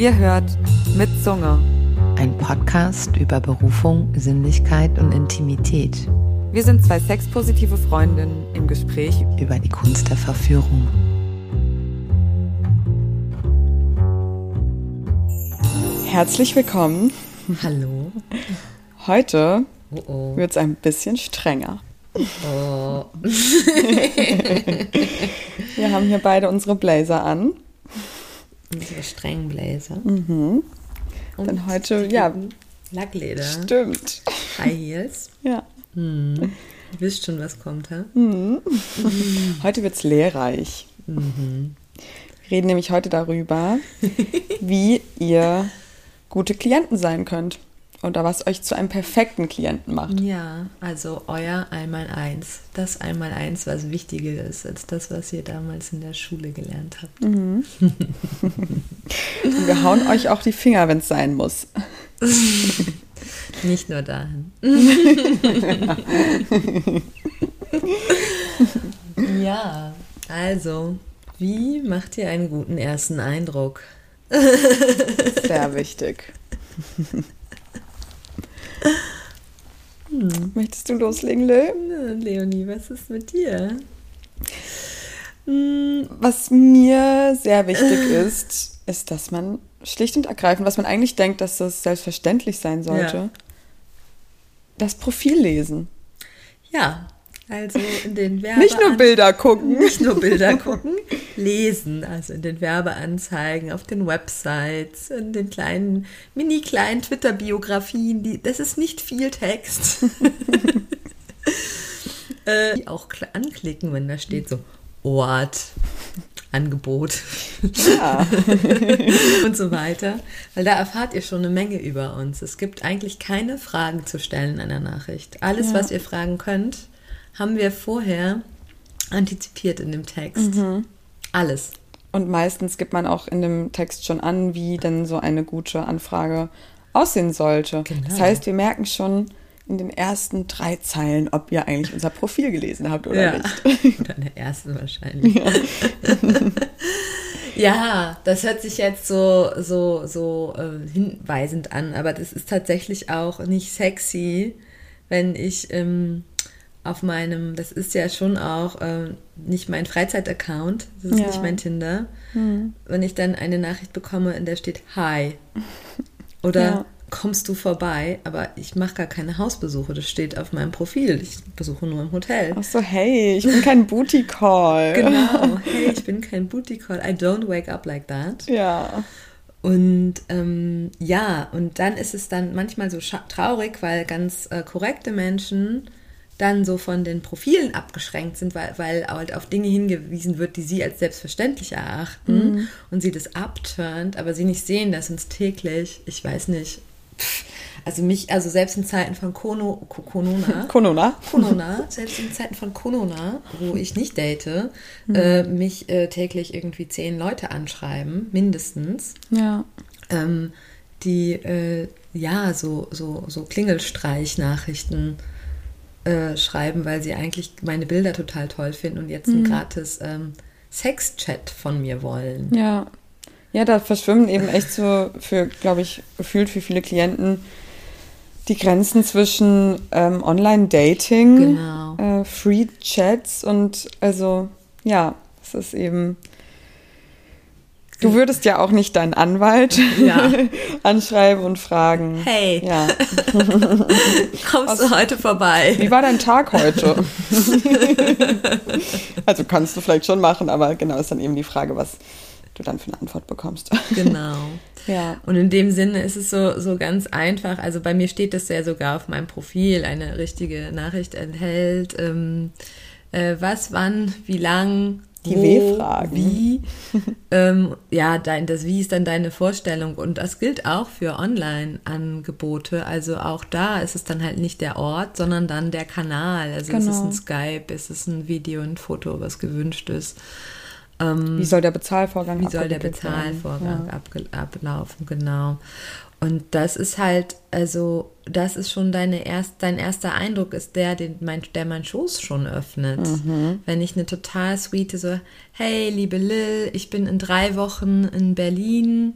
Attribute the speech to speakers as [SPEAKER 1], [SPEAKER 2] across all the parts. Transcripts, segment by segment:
[SPEAKER 1] Ihr hört mit Zunge.
[SPEAKER 2] Ein Podcast über Berufung, Sinnlichkeit und Intimität.
[SPEAKER 1] Wir sind zwei sexpositive Freundinnen im Gespräch
[SPEAKER 2] über die Kunst der Verführung.
[SPEAKER 1] Herzlich willkommen.
[SPEAKER 2] Hallo.
[SPEAKER 1] Heute
[SPEAKER 2] Oh oh.
[SPEAKER 1] wird es ein bisschen strenger.
[SPEAKER 2] oh.
[SPEAKER 1] Wir haben hier beide unsere Blazer an.
[SPEAKER 2] Unsere strengen Bläser.
[SPEAKER 1] Mhm.
[SPEAKER 2] Und
[SPEAKER 1] Denn heute, ja,
[SPEAKER 2] Lackleder.
[SPEAKER 1] stimmt.
[SPEAKER 2] High Heels.
[SPEAKER 1] Ja.
[SPEAKER 2] Hm. Ihr wisst schon, was kommt, ha?
[SPEAKER 1] Heute wird es lehrreich.
[SPEAKER 2] Mhm.
[SPEAKER 1] Wir reden nämlich heute darüber, wie ihr gute Klienten sein könnt. Oder was euch zu einem perfekten Klienten macht.
[SPEAKER 2] Ja, also euer Einmaleins. Das Einmaleins, was wichtiger ist als das, was ihr damals in der Schule gelernt habt.
[SPEAKER 1] Und wir hauen euch auch die Finger, wenn es sein muss.
[SPEAKER 2] Nicht nur dahin. ja, also, wie macht ihr einen guten ersten Eindruck?
[SPEAKER 1] Sehr wichtig. Möchtest du loslegen?
[SPEAKER 2] Na, Leonie, was ist mit dir? Hm,
[SPEAKER 1] Was mir sehr wichtig ist, ist, dass man schlicht und ergreifend, was man eigentlich denkt, dass das selbstverständlich sein sollte,
[SPEAKER 2] Ja.
[SPEAKER 1] das Profil lesen.
[SPEAKER 2] Ja, also in den Werbe
[SPEAKER 1] Nicht nur Bilder gucken.
[SPEAKER 2] nicht nur Bilder gucken, lesen, also in den Werbeanzeigen, auf den Websites, in den kleinen, mini kleinen Twitter-Biografien, die, das ist nicht viel Text. äh, die auch kl- anklicken, wenn da steht so Ort, Angebot
[SPEAKER 1] Ja.
[SPEAKER 2] und so weiter, weil da erfahrt ihr schon eine Menge über uns. Es gibt eigentlich keine Fragen zu stellen in einer Nachricht. Alles,
[SPEAKER 1] Ja.
[SPEAKER 2] was ihr fragen könnt, haben wir vorher antizipiert in dem Text.
[SPEAKER 1] Mhm.
[SPEAKER 2] Alles.
[SPEAKER 1] Und meistens gibt man auch in dem Text schon an, wie denn so eine gute Anfrage aussehen sollte.
[SPEAKER 2] Genau.
[SPEAKER 1] Das heißt, wir merken schon in den ersten drei Zeilen, ob ihr eigentlich unser Profil gelesen habt oder nicht.
[SPEAKER 2] Oder in der ersten wahrscheinlich. Ja. das hört sich jetzt so, so, so äh, hinweisend an, aber das ist tatsächlich auch nicht sexy, wenn ich ähm, auf meinem, das ist ja schon auch ähm, nicht mein Freizeit-Account, das ist
[SPEAKER 1] Ja.
[SPEAKER 2] nicht mein Tinder, wenn ich dann eine Nachricht bekomme, in der steht Hi. Oder
[SPEAKER 1] Ja.
[SPEAKER 2] kommst du vorbei? Aber ich mache gar keine Hausbesuche, das steht auf meinem Profil. Ich besuche nur im Hotel.
[SPEAKER 1] Ach so, hey, ich bin kein Booty Call.
[SPEAKER 2] Genau. Hey, ich bin kein Booty Call. I don't wake up like that.
[SPEAKER 1] Ja.
[SPEAKER 2] Und ähm, ja, und dann ist es dann manchmal so traurig, weil ganz äh, korrekte Menschen dann so von den Profilen abgeschränkt sind, weil, weil halt auf Dinge hingewiesen wird, die sie als selbstverständlich erachten und sie das abturnt, aber sie nicht sehen, dass uns täglich, ich weiß nicht, also mich, also selbst in Zeiten von Kono, Ko- Konona,
[SPEAKER 1] Konona.
[SPEAKER 2] Konona, selbst in Zeiten von Konona, wo ich nicht date, äh, mich äh, täglich irgendwie zehn Leute anschreiben, mindestens,
[SPEAKER 1] Ja.
[SPEAKER 2] ähm, die äh, ja so, so, so Klingelstreich-Nachrichten äh, schreiben, weil sie eigentlich meine Bilder total toll finden und jetzt einen gratis ähm, Sex-Chat von mir wollen.
[SPEAKER 1] Ja. Ja, da verschwimmen eben echt so für, glaube ich, gefühlt für viele Klienten die Grenzen zwischen ähm, Online-Dating,
[SPEAKER 2] Genau.
[SPEAKER 1] äh, Free-Chats und also, ja, es ist eben. Du würdest ja auch nicht deinen Anwalt
[SPEAKER 2] Ja.
[SPEAKER 1] anschreiben und fragen.
[SPEAKER 2] Hey,
[SPEAKER 1] Ja,
[SPEAKER 2] kommst du heute vorbei?
[SPEAKER 1] wie war dein Tag heute? also kannst du vielleicht schon machen, aber genau ist dann eben die Frage, was du dann für eine Antwort bekommst.
[SPEAKER 2] Genau.
[SPEAKER 1] Ja.
[SPEAKER 2] Und in dem Sinne ist es so, so ganz einfach. Also bei mir steht das ja sogar auf meinem Profil. Eine richtige Nachricht enthält, ähm, äh, was, wann, wie lang,
[SPEAKER 1] Die W-Fragen.
[SPEAKER 2] Wie. ähm, ja, dein, das Wie ist dann deine Vorstellung. Und das gilt auch für Online-Angebote. Also auch da ist es dann halt nicht der Ort, sondern dann der Kanal. Also ist es
[SPEAKER 1] Genau.
[SPEAKER 2] ein Skype, ist es ein Video, ein Foto, was gewünscht ist. Ähm,
[SPEAKER 1] Wie soll der Bezahlvorgang
[SPEAKER 2] wie soll der? Bezahlvorgang abge ablaufen, genau. Und das ist halt, also, das ist schon deine erst, dein erster Eindruck ist der, den mein, der mein Schoß schon öffnet.
[SPEAKER 1] Mhm.
[SPEAKER 2] Wenn ich eine total sweete so, hey, liebe Lil, ich bin in drei Wochen in Berlin.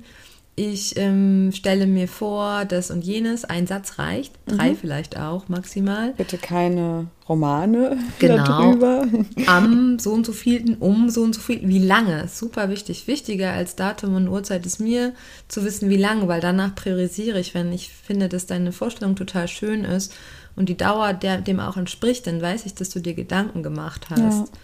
[SPEAKER 2] Ich ähm, stelle mir vor, das und jenes, ein Satz reicht, drei mhm. vielleicht auch maximal.
[SPEAKER 1] Bitte keine Romane
[SPEAKER 2] genau. darüber. Am so und so vielten, um so und so viel, wie lange, super wichtig. Wichtiger als Datum und Uhrzeit ist mir zu wissen, wie lange, weil danach priorisiere ich, wenn ich finde, dass deine Vorstellung total schön ist und die Dauer der, dem auch entspricht, dann weiß ich, dass du dir Gedanken gemacht hast. Ja.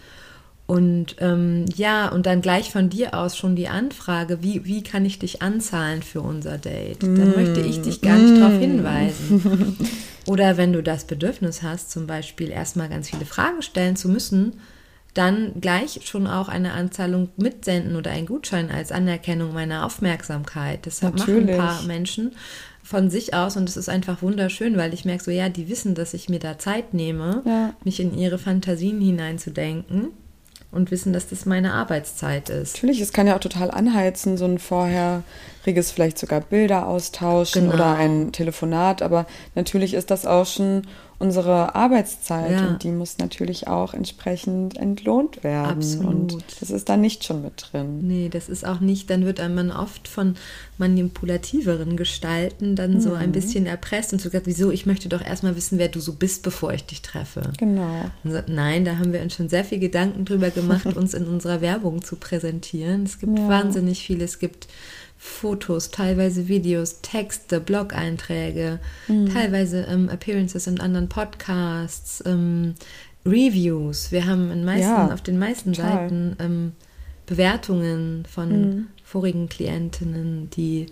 [SPEAKER 2] Und ähm, ja, und dann gleich von dir aus schon die Anfrage, wie, wie kann ich dich anzahlen für unser Date? Dann mm. möchte ich dich gar nicht mm. darauf hinweisen. Oder wenn du das Bedürfnis hast, zum Beispiel erstmal ganz viele Fragen stellen zu müssen, dann gleich schon auch eine Anzahlung mitsenden oder einen Gutschein als Anerkennung meiner Aufmerksamkeit. Das Natürlich. machen ein paar Menschen von sich aus und es ist einfach wunderschön, weil ich merke so, ja, die wissen, dass ich mir da Zeit nehme, ja. mich in ihre Fantasien hineinzudenken und wissen, dass das meine Arbeitszeit ist.
[SPEAKER 1] Natürlich, es kann ja auch total anheizen, so ein vorheriges vielleicht sogar Bilder austauschen genau. oder ein Telefonat, aber natürlich ist das auch schon unsere Arbeitszeit ja. und die muss natürlich auch entsprechend entlohnt werden. Absolut. Und das ist da nicht schon mit drin.
[SPEAKER 2] Nee, das ist auch nicht, dann wird man oft von manipulativeren Gestalten dann mhm. so ein mhm. bisschen erpresst und so gesagt, wieso, ich möchte doch erstmal wissen, wer du so bist, bevor ich dich treffe.
[SPEAKER 1] Genau.
[SPEAKER 2] So, nein, da haben wir uns schon sehr viel Gedanken drüber gemacht, uns in unserer Werbung zu präsentieren. Es gibt ja. wahnsinnig viel, es gibt Fotos, teilweise Videos, Texte, Blog-Einträge, mhm. teilweise ähm, Appearances in anderen Podcasts, ähm, Reviews. Wir haben in meisten, ja, auf den meisten total. Seiten ähm, Bewertungen von mhm. vorigen Klientinnen, die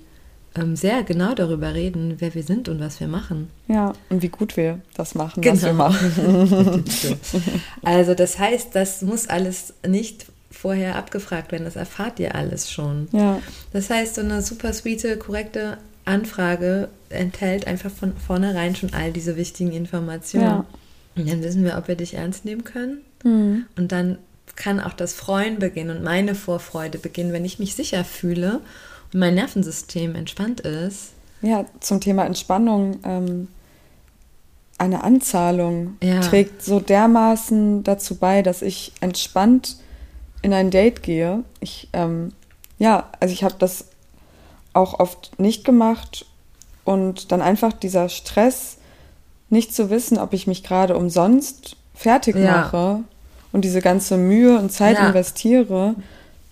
[SPEAKER 2] ähm, sehr genau darüber reden, wer wir sind und was wir machen.
[SPEAKER 1] Ja, und wie gut wir das machen, genau. was wir genau. machen.
[SPEAKER 2] also das heißt, das muss alles nicht vorher abgefragt werden. Das erfahrt ihr alles schon.
[SPEAKER 1] Ja.
[SPEAKER 2] Das heißt, so eine super sweete, korrekte Anfrage enthält einfach von vornherein schon all diese wichtigen Informationen. Ja. Und dann wissen wir, ob wir dich ernst nehmen können. Mhm. Und dann kann auch das Freuen beginnen und meine Vorfreude beginnen, wenn ich mich sicher fühle und mein Nervensystem entspannt ist.
[SPEAKER 1] Ja, zum Thema Entspannung. Ähm, eine Anzahlung ja. trägt so dermaßen dazu bei, dass ich entspannt in ein Date gehe, ich, ähm, ja, also ich habe das auch oft nicht gemacht und dann einfach dieser Stress, nicht zu wissen, ob ich mich gerade umsonst fertig mache ja. und diese ganze Mühe und Zeit ja. investiere,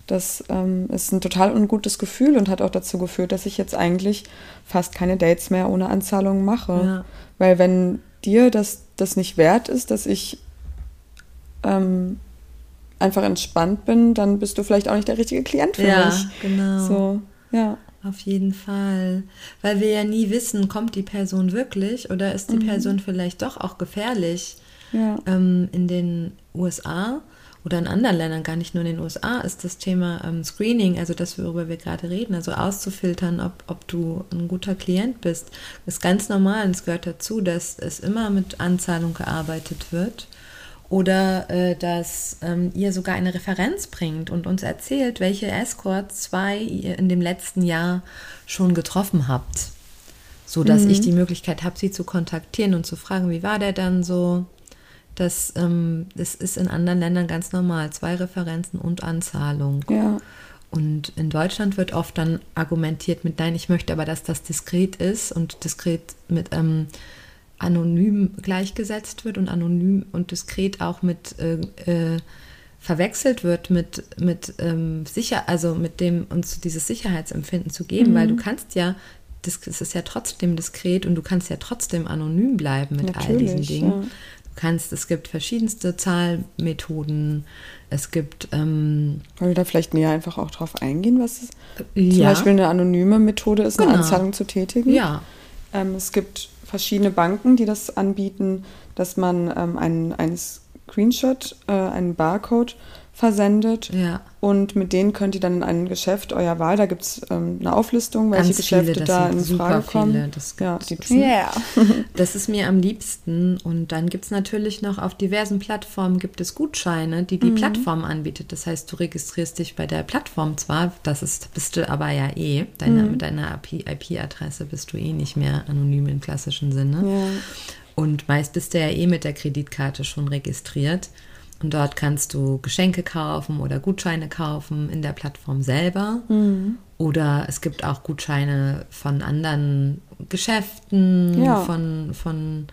[SPEAKER 1] das ähm, ist ein total ungutes Gefühl und hat auch dazu geführt, dass ich jetzt eigentlich fast keine Dates mehr ohne Anzahlung mache. Ja. Weil wenn dir das, das nicht wert ist, dass ich ähm, einfach entspannt bin, dann bist du vielleicht auch nicht der richtige Klient für ja, mich.
[SPEAKER 2] Genau.
[SPEAKER 1] So, ja.
[SPEAKER 2] Auf jeden Fall. Weil wir ja nie wissen, kommt die Person wirklich oder ist die mhm. Person vielleicht doch auch gefährlich.
[SPEAKER 1] Ja.
[SPEAKER 2] Ähm, in den USA oder in anderen Ländern, gar nicht nur in den USA, ist das Thema ähm, Screening, also das, worüber wir gerade reden, also auszufiltern, ob, ob du ein guter Klient bist, ist ganz normal und es gehört dazu, dass es immer mit Anzahlung gearbeitet wird oder äh, dass ähm, ihr sogar eine Referenz bringt und uns erzählt, welche Escorts zwei ihr in dem letzten Jahr schon getroffen habt. So dass mhm. ich die Möglichkeit habe, sie zu kontaktieren und zu fragen, wie war der dann so? Das, ähm, das ist in anderen Ländern ganz normal. Zwei Referenzen und Anzahlung.
[SPEAKER 1] Ja.
[SPEAKER 2] Und in Deutschland wird oft dann argumentiert mit, nein, ich möchte aber, dass das diskret ist und diskret mit ähm, anonym gleichgesetzt wird und anonym und diskret auch mit äh, äh, verwechselt wird mit, mit ähm, sicher, also mit dem uns dieses Sicherheitsempfinden zu geben, mhm. weil du kannst ja, das, das, ist ja trotzdem diskret und du kannst ja trotzdem anonym bleiben mit Natürlich, all diesen Dingen. Ja. Du kannst, es gibt verschiedenste Zahlmethoden, es gibt. Ähm,
[SPEAKER 1] Wollen wir da vielleicht näher einfach auch drauf eingehen, was es, ja. zum Beispiel eine anonyme Methode ist, eine genau. Anzahlung zu tätigen?
[SPEAKER 2] Ja.
[SPEAKER 1] Ähm, es gibt verschiedene Banken, die das anbieten, dass man ähm, einen, Screenshot, äh, einen Barcode versendet.
[SPEAKER 2] Ja.
[SPEAKER 1] Und mit denen könnt ihr dann in ein Geschäft eurer Wahl, da gibt es ähm, eine Auflistung, welche Ganz Geschäfte viele, da in Frage kommen. Viele,
[SPEAKER 2] das ja, yeah. das ist mir am liebsten. Und dann gibt es natürlich noch auf diversen Plattformen gibt es Gutscheine, die die mhm. Plattform anbietet. Das heißt, du registrierst dich bei der Plattform zwar, das ist, bist du aber ja eh, deine, mhm. mit deiner IP-Adresse bist du eh nicht mehr anonym im klassischen Sinne.
[SPEAKER 1] Ja.
[SPEAKER 2] Und meist bist du ja eh mit der Kreditkarte schon registriert. Und dort kannst du Geschenke kaufen oder Gutscheine kaufen in der Plattform selber. Mhm. Oder es gibt auch Gutscheine von anderen Geschäften, ja. von, von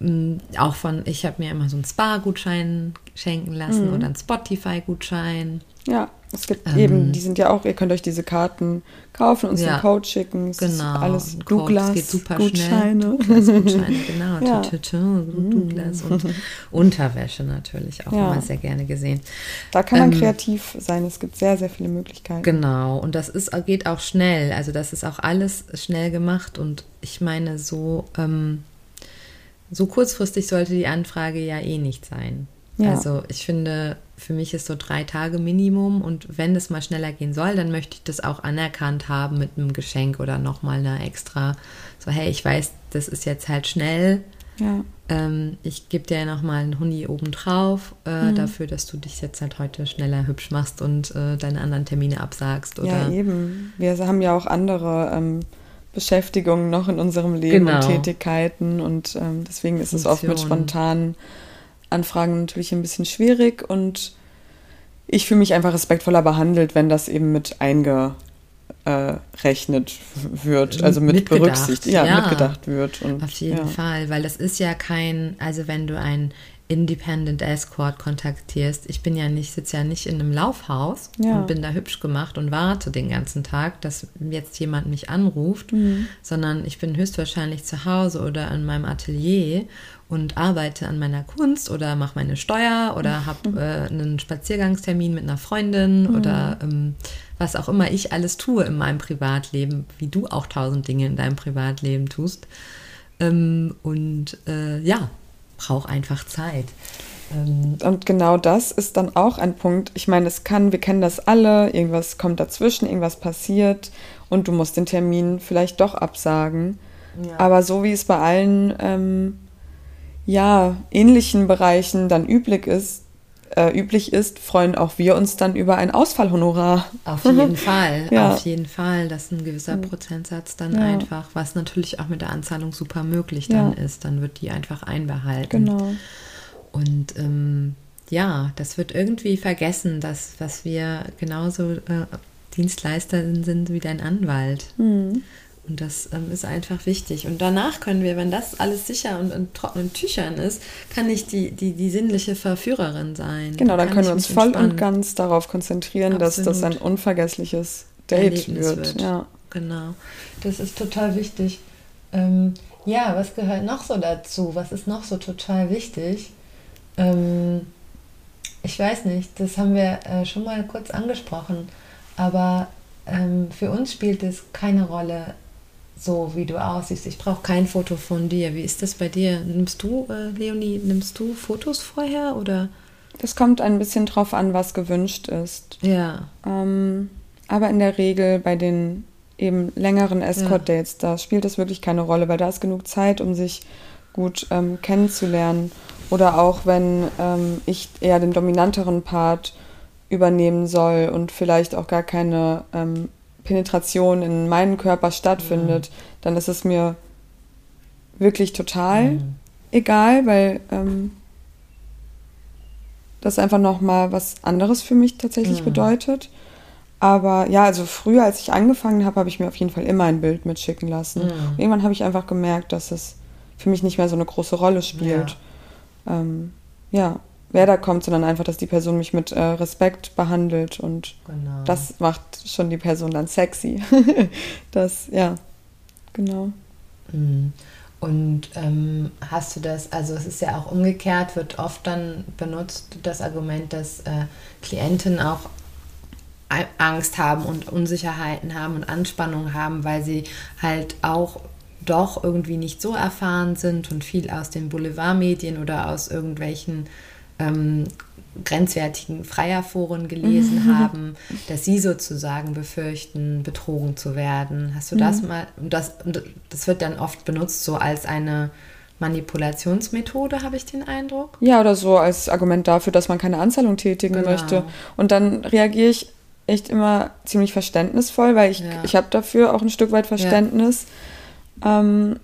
[SPEAKER 2] mm, auch von, ich habe mir immer so einen Spa-Gutschein schenken lassen mhm. oder einen Spotify-Gutschein.
[SPEAKER 1] Ja, es gibt ähm, eben, die sind ja auch, ihr könnt euch diese Karten kaufen, uns ja, einen Code schicken. Es genau. alles Douglas geht super Gutscheine.
[SPEAKER 2] Schnell. Gutscheine, genau. ja. Douglas und Unterwäsche natürlich auch ja. immer sehr gerne gesehen.
[SPEAKER 1] Da kann man ähm, kreativ sein. Es gibt sehr, sehr viele Möglichkeiten.
[SPEAKER 2] Genau. Und das ist, geht auch schnell. Also das ist auch alles schnell gemacht. Und ich meine, so, ähm, so kurzfristig sollte die Anfrage ja eh nicht sein. Ja. Also ich finde, für mich ist so drei Tage Minimum und wenn es mal schneller gehen soll, dann möchte ich das auch anerkannt haben mit einem Geschenk oder nochmal einer extra, so hey, ich weiß, das ist jetzt halt schnell. Ja. Ähm, ich gebe dir nochmal einen Huni obendrauf äh, mhm. dafür, dass du dich jetzt halt heute schneller hübsch machst und äh, deine anderen Termine absagst. Oder?
[SPEAKER 1] Ja, eben. Wir haben ja auch andere ähm, Beschäftigungen noch in unserem Leben genau. und Tätigkeiten und ähm, deswegen ist Funktion. es oft mit spontanen Anfragen natürlich ein bisschen schwierig und ich fühle mich einfach respektvoller behandelt, wenn das eben mit eingerechnet wird, also mit mitgedacht, berücksichtigt, ja, ja, mitgedacht wird.
[SPEAKER 2] Und, Auf jeden ja. Fall, weil das ist ja kein, also wenn du ein Independent Escort kontaktierst. Ich bin ja nicht, sitze ja nicht in einem Laufhaus ja. und bin da hübsch gemacht und warte den ganzen Tag, dass jetzt jemand mich anruft, mhm. sondern ich bin höchstwahrscheinlich zu Hause oder in meinem Atelier und arbeite an meiner Kunst oder mache meine Steuer oder habe mhm. äh, einen Spaziergangstermin mit einer Freundin mhm. oder ähm, was auch immer ich alles tue in meinem Privatleben, wie du auch tausend Dinge in deinem Privatleben tust. Ähm, und äh, ja, braucht einfach Zeit.
[SPEAKER 1] Ähm, und genau das ist dann auch ein Punkt. Ich meine, es kann, wir kennen das alle, irgendwas kommt dazwischen, irgendwas passiert und du musst den Termin vielleicht doch absagen. Ja. Aber so wie es bei allen ähm, ja, ähnlichen Bereichen dann üblich ist, äh, üblich ist, freuen auch wir uns dann über ein Ausfallhonorar.
[SPEAKER 2] Auf jeden Fall, ja. auf jeden Fall. Das ist ein gewisser Prozentsatz dann ja. einfach, was natürlich auch mit der Anzahlung super möglich dann ja. ist. Dann wird die einfach einbehalten. Genau. Und ähm, ja, das wird irgendwie vergessen, dass was wir genauso äh, Dienstleister sind wie dein Anwalt. Mhm. Und das ähm, ist einfach wichtig. Und danach können wir, wenn das alles sicher und in trockenen Tüchern ist, kann ich die, die, die sinnliche Verführerin sein.
[SPEAKER 1] Genau, dann können wir uns voll entspannen. und ganz darauf konzentrieren, Absolut. dass das ein unvergessliches Date wird. wird. Ja.
[SPEAKER 2] Genau. Das ist total wichtig. Ähm, ja, was gehört noch so dazu? Was ist noch so total wichtig? Ähm, ich weiß nicht, das haben wir äh, schon mal kurz angesprochen, aber ähm, für uns spielt es keine Rolle, so wie du aussiehst. Ich brauche kein Foto von dir. Wie ist das bei dir? Nimmst du, äh, Leonie, nimmst du Fotos vorher oder?
[SPEAKER 1] Das kommt ein bisschen drauf an, was gewünscht ist. Ja. Ähm, aber in der Regel bei den eben längeren Escort-Dates, ja. da spielt das wirklich keine Rolle, weil da ist genug Zeit, um sich gut ähm, kennenzulernen. Oder auch wenn ähm, ich eher den dominanteren Part übernehmen soll und vielleicht auch gar keine ähm, Penetration in meinen Körper stattfindet, mhm. dann ist es mir wirklich total mhm. egal, weil ähm, das einfach nochmal was anderes für mich tatsächlich mhm. bedeutet. Aber ja, also früher, als ich angefangen habe, habe ich mir auf jeden Fall immer ein Bild mitschicken lassen. Mhm. Irgendwann habe ich einfach gemerkt, dass es für mich nicht mehr so eine große Rolle spielt. Ja, ähm, ja wer da kommt, sondern einfach, dass die Person mich mit äh, Respekt behandelt und genau. das macht schon die Person dann sexy. das, ja, genau.
[SPEAKER 2] Mhm. Und ähm, hast du das, also es ist ja auch umgekehrt, wird oft dann benutzt das Argument, dass äh, Klienten auch Angst haben und Unsicherheiten haben und Anspannung haben, weil sie halt auch doch irgendwie nicht so erfahren sind und viel aus den Boulevardmedien oder aus irgendwelchen ähm, grenzwertigen Freierforen gelesen mhm. haben, dass sie sozusagen befürchten, betrogen zu werden. Hast du mhm. das mal, das, das wird dann oft benutzt so als eine Manipulationsmethode, habe ich den Eindruck.
[SPEAKER 1] Ja, oder so als Argument dafür, dass man keine Anzahlung tätigen genau. möchte. Und dann reagiere ich echt immer ziemlich verständnisvoll, weil ich, ja. ich habe dafür auch ein Stück weit Verständnis. Ja. Ähm,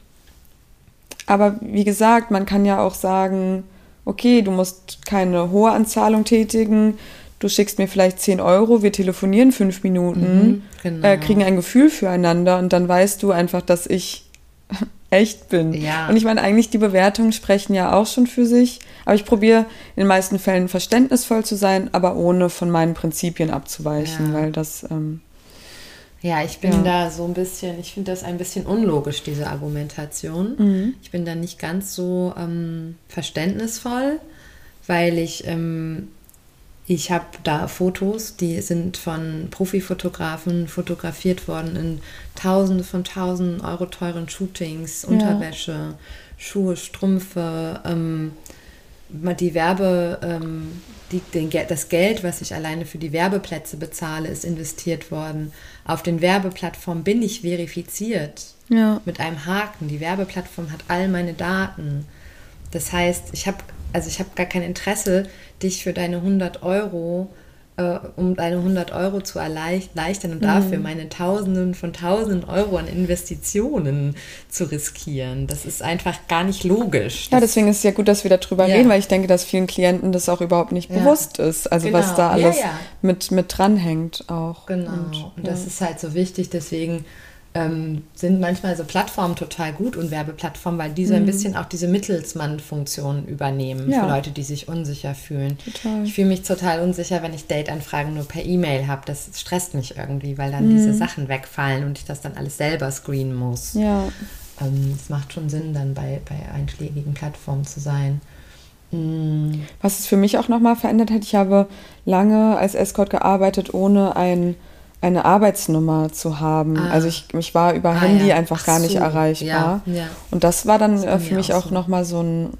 [SPEAKER 1] aber wie gesagt, man kann ja auch sagen, okay, du musst keine hohe Anzahlung tätigen, du schickst mir vielleicht 10 Euro, wir telefonieren fünf Minuten, mhm, genau. äh, kriegen ein Gefühl füreinander und dann weißt du einfach, dass ich echt bin. Ja. Und ich meine, eigentlich die Bewertungen sprechen ja auch schon für sich, aber ich probiere in den meisten Fällen verständnisvoll zu sein, aber ohne von meinen Prinzipien abzuweichen, ja. weil das. Ähm,
[SPEAKER 2] ja, ich bin ja. da so ein bisschen, ich finde das ein bisschen unlogisch, diese Argumentation. Mhm. Ich bin da nicht ganz so ähm, verständnisvoll, weil ich ähm, ich habe da Fotos, die sind von Profifotografen fotografiert worden in Tausende von Tausenden Euro teuren Shootings, Unterwäsche, ja. Schuhe, Strümpfe, ähm, die Werbe, ähm, die, den, das Geld, was ich alleine für die Werbeplätze bezahle, ist investiert worden. Auf den Werbeplattformen bin ich verifiziert ja. mit einem Haken. Die Werbeplattform hat all meine Daten. Das heißt, ich habe also ich habe gar kein Interesse, dich für deine 100 Euro, äh, um deine 100 Euro zu erleichtern und mhm. dafür meine Tausenden von Tausenden Euro an Investitionen zu riskieren. Das ist einfach gar nicht logisch.
[SPEAKER 1] Ja, deswegen ist es ja gut, dass wir darüber ja. reden, weil ich denke, dass vielen Klienten das auch überhaupt nicht ja. bewusst ist. Also genau. was da alles Mit, mit dranhängt auch.
[SPEAKER 2] Genau. Und, und das ist halt so wichtig, deswegen ähm, sind manchmal so Plattformen total gut und Werbeplattformen, weil die so ein mhm. bisschen auch diese Mittelsmann-Funktion übernehmen ja. für Leute, die sich unsicher fühlen. Total. Ich fühle mich total unsicher, wenn ich Date-Anfragen nur per E-Mail habe. Das stresst mich irgendwie, weil dann mhm. diese Sachen wegfallen und ich das dann alles selber screenen muss. Ja. Ähm, es macht schon Sinn, dann bei, bei einschlägigen Plattformen zu sein.
[SPEAKER 1] Mhm. Was es für mich auch nochmal verändert hat, ich habe lange als Escort gearbeitet, ohne ein eine Arbeitsnummer zu haben. Ah. Also ich, ich war über ah, Handy ja. einfach Ach gar nicht so. erreichbar. Ja, ja. Und das war dann das für mich auch, auch so. nochmal so ein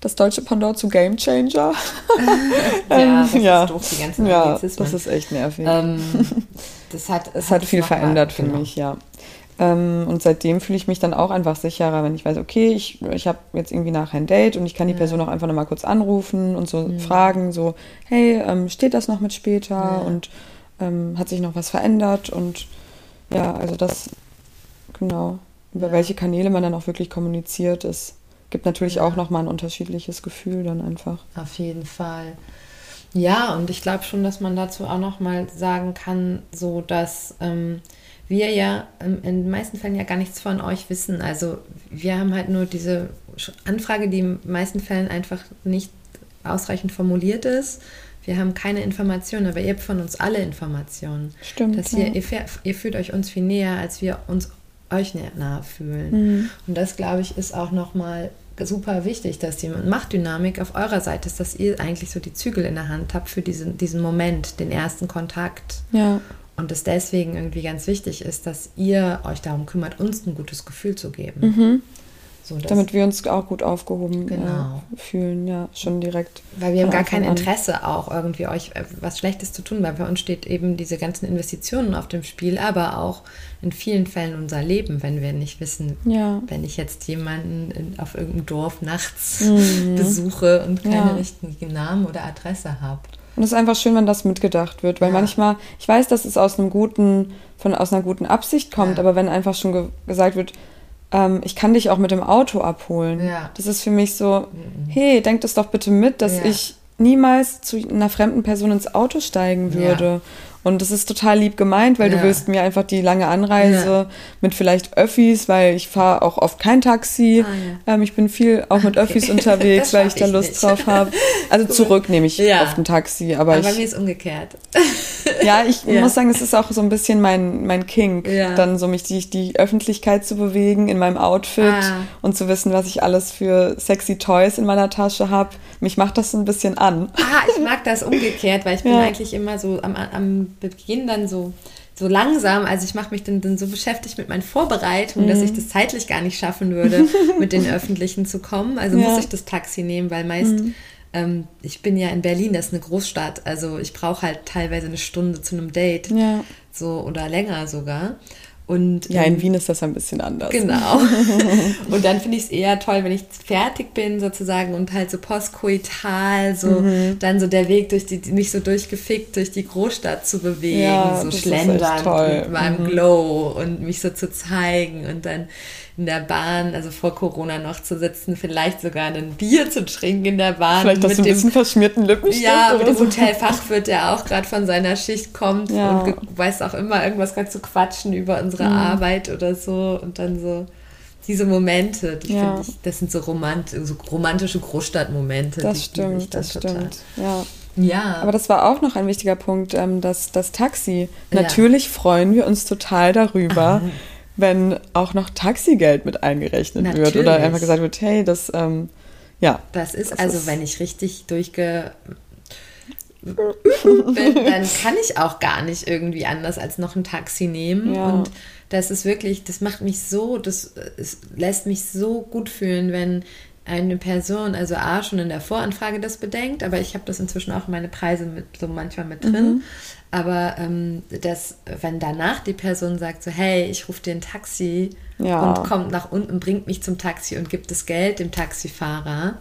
[SPEAKER 1] das deutsche Pendant zu Game Changer. ja, ähm, das ja. ist doof, die ganzen Ja, das ist echt nervig. Ähm, das hat, es hat, hat viel verändert für genau. mich, ja. Ähm, und seitdem fühle ich mich dann auch einfach sicherer, wenn ich weiß, okay, ich, ich habe jetzt irgendwie nachher ein Date und ich kann die Person auch einfach nochmal kurz anrufen und so mhm. fragen, so, hey, ähm, steht das noch mit später? Und ähm, hat sich noch was verändert und ja, also das, genau, über ja. welche Kanäle man dann auch wirklich kommuniziert, es gibt natürlich ja. auch nochmal ein unterschiedliches Gefühl dann einfach.
[SPEAKER 2] Auf jeden Fall. Ja, und ich glaube schon, dass man dazu auch nochmal sagen kann, so dass ähm, wir ja in den meisten Fällen ja gar nichts von euch wissen. Also wir haben halt nur diese Anfrage, die in den meisten Fällen einfach nicht ausreichend formuliert ist wir haben keine Informationen, aber ihr habt von uns alle Informationen. Stimmt. Dass ihr, ihr, ihr fühlt euch uns viel näher, als wir uns euch nahe fühlen. Mhm. Und das, glaube ich, ist auch nochmal super wichtig, dass die Machtdynamik auf eurer Seite ist, dass ihr eigentlich so die Zügel in der Hand habt für diesen, diesen Moment, den ersten Kontakt. Ja. Und es deswegen irgendwie ganz wichtig ist, dass ihr euch darum kümmert, uns ein gutes Gefühl zu geben. Mhm.
[SPEAKER 1] So, Damit wir uns auch gut aufgehoben äh, genau. äh, fühlen, ja, schon direkt.
[SPEAKER 2] Weil wir haben gar kein Interesse auch irgendwie euch äh, was Schlechtes zu tun, weil bei uns steht eben diese ganzen Investitionen auf dem Spiel, aber auch in vielen Fällen unser Leben, wenn wir nicht wissen, ja. wenn ich jetzt jemanden in, auf irgendeinem Dorf nachts mhm. besuche und keine ja. richtigen Namen oder Adresse habe.
[SPEAKER 1] Und es ist einfach schön, wenn das mitgedacht wird, weil ja. manchmal, ich weiß, dass es aus einem guten, von aus einer guten Absicht kommt, aber wenn einfach schon ge gesagt wird, ähm, ich kann dich auch mit dem Auto abholen. Ja. Das ist für mich so, mhm. hey, denk das doch bitte mit, dass ja. ich niemals zu einer fremden Person ins Auto steigen würde. Ja. Und das ist total lieb gemeint, weil ja. du willst mir einfach die lange Anreise ja. mit vielleicht Öffis, weil ich fahre auch oft kein Taxi. Ah, ähm, ich bin viel auch mit Öffis unterwegs, weil ich da Lust nicht. drauf habe. Also cool. zurück nehme ich oft ein Taxi. Aber, aber
[SPEAKER 2] ich, bei mir ist umgekehrt.
[SPEAKER 1] ja, ich muss sagen, es ist auch so ein bisschen mein, mein Kink, dann so mich die, die Öffentlichkeit zu bewegen in meinem Outfit ah. und zu wissen, was ich alles für sexy Toys in meiner Tasche habe. Mich macht das so ein bisschen an.
[SPEAKER 2] Ah, ich mag das umgekehrt, weil ich bin eigentlich immer so am, am Beginn dann so, so langsam, also ich mache mich dann, dann so beschäftigt mit meinen Vorbereitungen, mhm. dass ich mhm. das zeitlich gar nicht schaffen würde, mit den Öffentlichen zu kommen. Also ja. muss ich das Taxi nehmen, weil meist, mhm. ähm, ich bin ja in Berlin, das ist eine Großstadt, also ich brauche halt teilweise eine Stunde zu einem Date. Ja. So oder länger sogar. Und,
[SPEAKER 1] ja, in ähm, Wien ist das ein bisschen anders.
[SPEAKER 2] Genau. und dann finde ich es eher toll, wenn ich fertig bin sozusagen und halt so postkoital so mhm. dann so der Weg durch die, mich so durchgefickt durch die Großstadt zu bewegen, ja, so schlendern mit meinem mhm. Glow und mich so zu zeigen und dann in der Bahn, also vor Corona noch zu sitzen, vielleicht sogar ein Bier zu trinken in der Bahn. Vielleicht
[SPEAKER 1] mit dem bisschen verschmierten Lippenstift
[SPEAKER 2] Ja, mit dem so. Hotelfachwirt, der auch gerade von seiner Schicht kommt ja. und weiß auch immer irgendwas gerade zu quatschen über unsere mhm. Arbeit oder so und dann so diese Momente, die ja. ich, das sind so, romant so romantische Großstadtmomente.
[SPEAKER 1] Das stimmt, das total. stimmt, ja. Ja. Aber das war auch noch ein wichtiger Punkt, ähm, dass das Taxi. Natürlich ja. freuen wir uns total darüber, wenn auch noch Taxigeld mit eingerechnet Natürlich. wird oder einfach gesagt wird, hey, das, ähm, ja.
[SPEAKER 2] Das ist das also, ist wenn ich richtig durchge bin, dann kann ich auch gar nicht irgendwie anders als noch ein Taxi nehmen. Ja. Und das ist wirklich, das macht mich so, das lässt mich so gut fühlen, wenn eine Person, also A, schon in der Voranfrage das bedenkt, aber ich habe das inzwischen auch in meine Preise mit, so manchmal mit drin. Mhm. Aber ähm, dass, wenn danach die Person sagt, so, hey, ich rufe dir ein Taxi ja. und kommt nach unten, bringt mich zum Taxi und gibt das Geld dem Taxifahrer,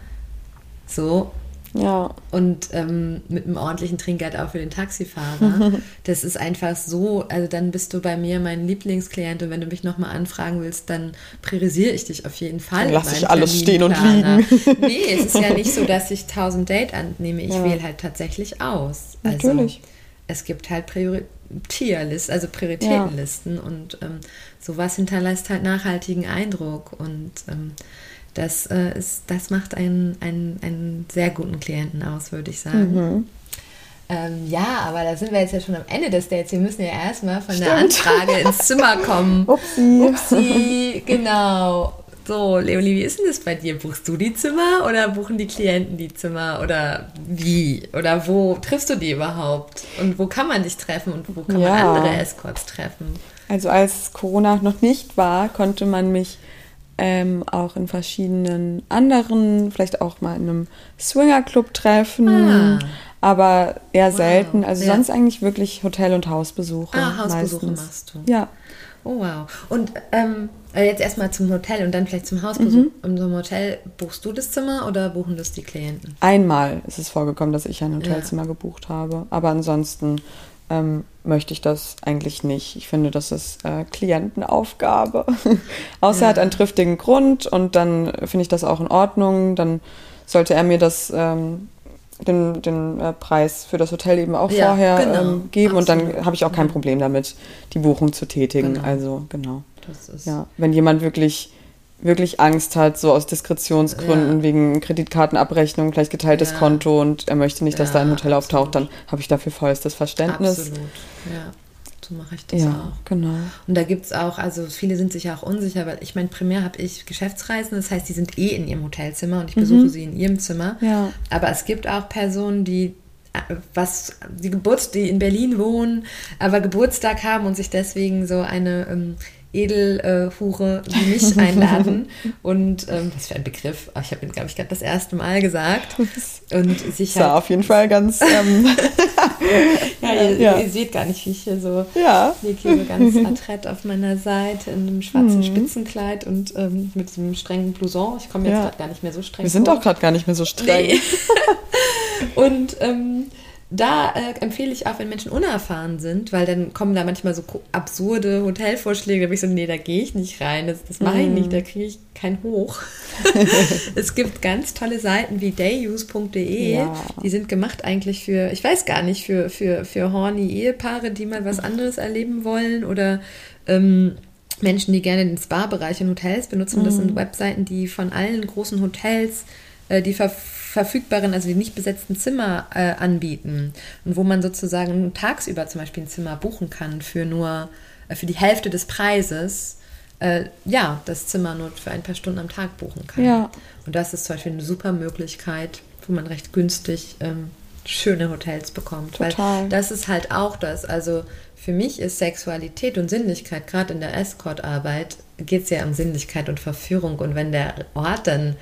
[SPEAKER 2] so, ja. Und ähm, mit einem ordentlichen Trinkgeld auch für den Taxifahrer. das ist einfach so, also dann bist du bei mir mein Lieblingsklient und wenn du mich nochmal anfragen willst, dann priorisiere ich dich auf jeden Fall. Dann
[SPEAKER 1] lass ich alles stehen und liegen.
[SPEAKER 2] nee, es ist ja nicht so, dass ich 1000 Date annehme. Ich ja. wähle halt tatsächlich aus. Also, Natürlich. Es gibt halt Prioritierlisten, also Prioritätenlisten ja. und ähm, sowas hinterlässt halt nachhaltigen Eindruck und ähm, das, äh, ist, das macht einen, einen, einen sehr guten Klienten aus, würde ich sagen. Mhm. Ähm, ja, aber da sind wir jetzt ja schon am Ende des Dates. Wir müssen ja erstmal von Stimmt. der Anfrage ins Zimmer kommen. Upsi. Upsi, genau. So, Leonie, wie ist denn das bei dir? Buchst du die Zimmer oder buchen die Klienten die Zimmer? Oder wie? Oder wo triffst du die überhaupt? Und wo kann man dich treffen und wo kann ja. man andere Escorts treffen?
[SPEAKER 1] Also als Corona noch nicht war, konnte man mich ähm, auch in verschiedenen anderen, vielleicht auch mal in einem Swingerclub treffen. Ah. Aber eher wow. selten. Also ja. sonst eigentlich wirklich Hotel- und Hausbesuche. Ah, Hausbesuche meistens. machst
[SPEAKER 2] du. Ja. Oh wow. Und ähm, äh, jetzt erstmal zum Hotel und dann vielleicht zum Hausbesuch. Mhm. Und zum Hotel buchst du das Zimmer oder buchen das die Klienten?
[SPEAKER 1] Einmal ist es vorgekommen, dass ich ein Hotelzimmer ja. gebucht habe. Aber ansonsten ähm, möchte ich das eigentlich nicht. Ich finde, das ist äh, Klientenaufgabe. Außer ja. er hat einen triftigen Grund und dann finde ich das auch in Ordnung. Dann sollte er mir das ähm, den, den äh, Preis für das Hotel eben auch ja, vorher genau. ähm, geben Absolut. und dann habe ich auch kein Problem damit, die Buchung zu tätigen. Genau. Also genau. ja, wenn jemand wirklich wirklich Angst hat, so aus Diskretionsgründen, ja. wegen Kreditkartenabrechnung, gleich geteiltes ja. Konto und er möchte nicht, dass ja, da ein Hotel absolut. auftaucht, dann habe ich dafür vollstes Verständnis. Absolut,
[SPEAKER 2] ja. So mache ich das ja, auch. genau. Und da gibt es auch, also viele sind sich ja auch unsicher, weil ich meine, primär habe ich Geschäftsreisen, das heißt, die sind eh in ihrem Hotelzimmer und ich besuche mhm. sie in ihrem Zimmer. Ja. Aber es gibt auch Personen, die äh, was die Geburt, die in Berlin wohnen, aber Geburtstag haben und sich deswegen so eine ähm, Edelhure äh, wie mich einladen. und ähm, was für ein Begriff. Ich habe ihn, glaube ich, gerade das erste Mal gesagt. Und sich
[SPEAKER 1] halt, auf jeden Fall ganz. Ähm,
[SPEAKER 2] ja, ihr, ja. ihr, seht gar nicht, wie ich hier so ja. liege hier so ganz adrett auf meiner Seite in einem schwarzen mhm. Spitzenkleid und ähm, mit so einem strengen Blouson. Ich komme jetzt ja. gerade gar nicht mehr so streng.
[SPEAKER 1] Wir sind auch gerade gar nicht mehr so streng. Nee.
[SPEAKER 2] und ähm, da äh, empfehle ich auch, wenn Menschen unerfahren sind, weil dann kommen da manchmal so absurde Hotelvorschläge, da bin ich so, nee, da gehe ich nicht rein, das, das mache ich nicht, da kriege ich kein Hoch. es gibt ganz tolle Seiten wie dayuse.de, ja. die sind gemacht eigentlich für, ich weiß gar nicht, für, für, für horny Ehepaare, die mal was anderes erleben wollen oder ähm, Menschen, die gerne den Spa-Bereich in Hotels benutzen. Das sind mhm. Webseiten, die von allen großen Hotels äh, die ver verfügbaren, also die nicht besetzten Zimmer äh, anbieten und wo man sozusagen tagsüber zum Beispiel ein Zimmer buchen kann für nur äh, für die Hälfte des Preises. Äh, ja, das Zimmer nur für ein paar Stunden am Tag buchen kann. Ja. Und das ist zum Beispiel eine super Möglichkeit, wo man recht günstig ähm, schöne Hotels bekommt. Total. Weil das ist halt auch das. Also für mich ist Sexualität und Sinnlichkeit, gerade in der Escort-Arbeit, geht es ja um Sinnlichkeit und Verführung. Und wenn der Ort dann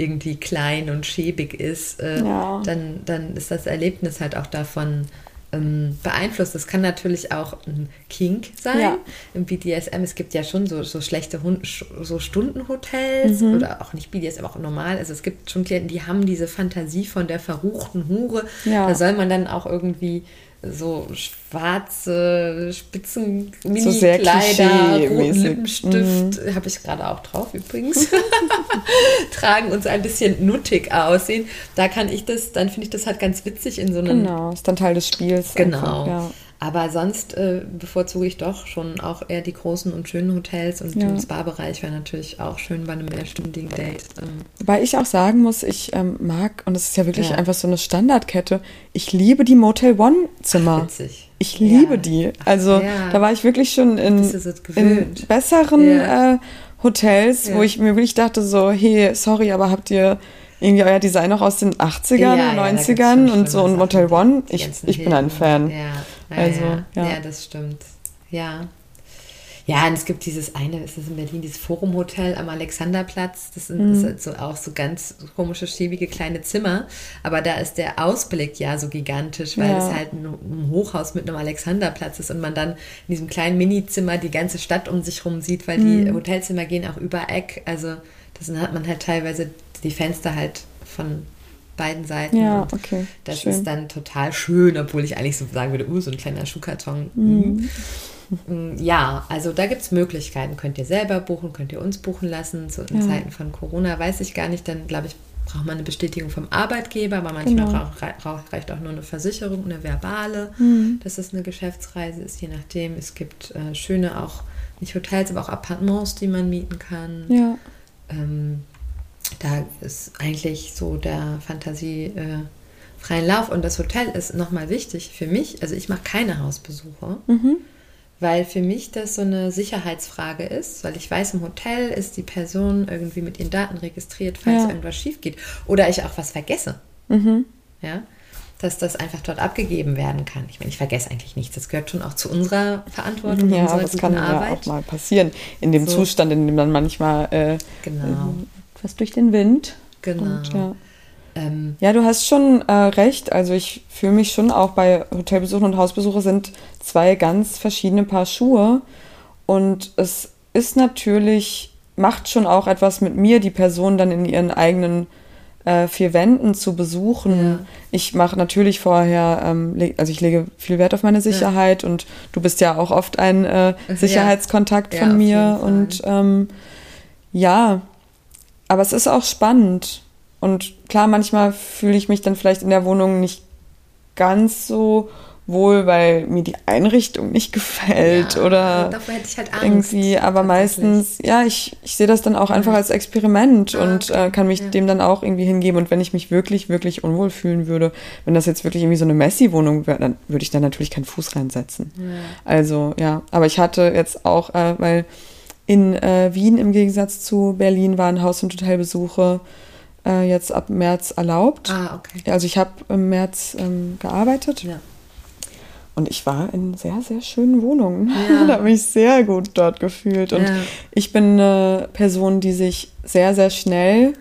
[SPEAKER 2] irgendwie klein und schäbig ist, äh, ja. dann, dann ist das Erlebnis halt auch davon ähm, beeinflusst. Das kann natürlich auch ein Kink sein. Ja. Im BDSM, es gibt ja schon so, so schlechte Hund, so Stundenhotels mhm. oder auch nicht BDSM, auch normal. Also es gibt schon Klienten, die haben diese Fantasie von der verruchten Hure. Ja. Da soll man dann auch irgendwie so schwarze Spitzen Mini Kleider, so roten Lippenstift, mm. habe ich gerade auch drauf übrigens, tragen und so ein bisschen nuttig aussehen. Da kann ich das, dann finde ich das halt ganz witzig in so einem.
[SPEAKER 1] Genau, ist dann Teil des Spiels.
[SPEAKER 2] Genau. Einfach, ja. Aber sonst äh, bevorzuge ich doch schon auch eher die großen und schönen Hotels und ja. den Spa-Bereich wäre natürlich auch schön bei einem mehrstündigen Date. Ähm.
[SPEAKER 1] Weil ich auch sagen muss, ich ähm, mag, und das ist ja wirklich ja. einfach so eine Standardkette, ich liebe die Motel One-Zimmer. Ich liebe ja. die. Also da war ich wirklich schon in, in besseren äh, Hotels, wo ich mir wirklich dachte so, hey, sorry, aber habt ihr irgendwie euer Design noch aus den 80ern, ja, 90ern ja, und so ein Motel One. Ich, ich bin ein Fan.
[SPEAKER 2] Ja, also, ja. ja, das stimmt. Ja. Ja, und es gibt dieses eine, ist das in Berlin, dieses Forum-Hotel am Alexanderplatz. Das sind, mhm. ist so auch so ganz komische, schäbige kleine Zimmer. Aber da ist der Ausblick ja so gigantisch, weil ja. es halt ein, ein, Hochhaus mit einem Alexanderplatz ist und man dann in diesem kleinen Minizimmer die ganze Stadt um sich rum sieht, weil mhm. die Hotelzimmer gehen auch über Eck. Also das hat man halt teilweise die Fenster halt von beiden Seiten.
[SPEAKER 1] Ja, okay.
[SPEAKER 2] Das schön. ist dann total schön, obwohl ich eigentlich so sagen würde, uh, so ein kleiner Schuhkarton. Mhm. Mm, ja, also da gibt es Möglichkeiten. Könnt ihr selber buchen, könnt ihr uns buchen lassen. In ja. Zeiten von Corona weiß ich gar nicht, dann glaube ich, braucht man eine Bestätigung vom Arbeitgeber, aber manchmal genau. reicht auch nur eine Versicherung, eine verbale, mhm. dass es eine Geschäftsreise ist, je nachdem. Es gibt äh, schöne auch, nicht Hotels, aber auch Appartements, die man mieten kann.
[SPEAKER 1] Ja.
[SPEAKER 2] Ähm, da ist eigentlich so der Fantasie äh, freien Lauf. Und das Hotel ist nochmal wichtig für mich. Also ich mache keine Hausbesuche, mhm. weil für mich das so eine Sicherheitsfrage ist, weil ich weiß, im Hotel ist die Person irgendwie mit ihren Daten registriert, falls ja. irgendwas schief geht. Oder ich auch was vergesse. Mhm. Ja dass das einfach dort abgegeben werden kann. Ich meine, ich vergesse eigentlich nichts. Das gehört schon auch zu unserer Verantwortung.
[SPEAKER 1] Ja, aber das kann Arbeit. ja auch mal passieren. In dem so. Zustand, in dem man manchmal äh,
[SPEAKER 2] genau.
[SPEAKER 1] Was durch den Wind.
[SPEAKER 2] Genau. Und,
[SPEAKER 1] ja. Ähm, ja, du hast schon äh, recht. Also ich fühle mich schon auch bei Hotelbesuchen und Hausbesuche sind zwei ganz verschiedene Paar Schuhe. Und es ist natürlich, macht schon auch etwas mit mir, die Person dann in ihren eigenen äh, vier Wänden zu besuchen. Ja. Ich mache natürlich vorher, ähm, also ich lege viel Wert auf meine Sicherheit ja. und du bist ja auch oft ein äh, Sicherheitskontakt ja. von mir. Und ähm, ja, aber es ist auch spannend. Und klar, manchmal fühle ich mich dann vielleicht in der Wohnung nicht ganz so wohl, weil mir die Einrichtung nicht gefällt ja, oder
[SPEAKER 2] davor hätte ich halt Angst,
[SPEAKER 1] irgendwie, aber meistens, ja, ich, ich sehe das dann auch einfach als Experiment ah, und äh, kann mich ja. dem dann auch irgendwie hingeben und wenn ich mich wirklich, wirklich unwohl fühlen würde, wenn das jetzt wirklich irgendwie so eine Messi-Wohnung wäre, dann würde ich da natürlich keinen Fuß reinsetzen. Ja. Also, ja, aber ich hatte jetzt auch, äh, weil in äh, Wien im Gegensatz zu Berlin waren Haus- und Hotelbesuche äh, jetzt ab März erlaubt.
[SPEAKER 2] Ah, okay.
[SPEAKER 1] Also ich habe im März ähm, gearbeitet.
[SPEAKER 2] Ja.
[SPEAKER 1] Und ich war in sehr, sehr schönen Wohnungen. Ja. da habe mich sehr gut dort gefühlt. Und ja. ich bin eine Person, die sich sehr, sehr schnell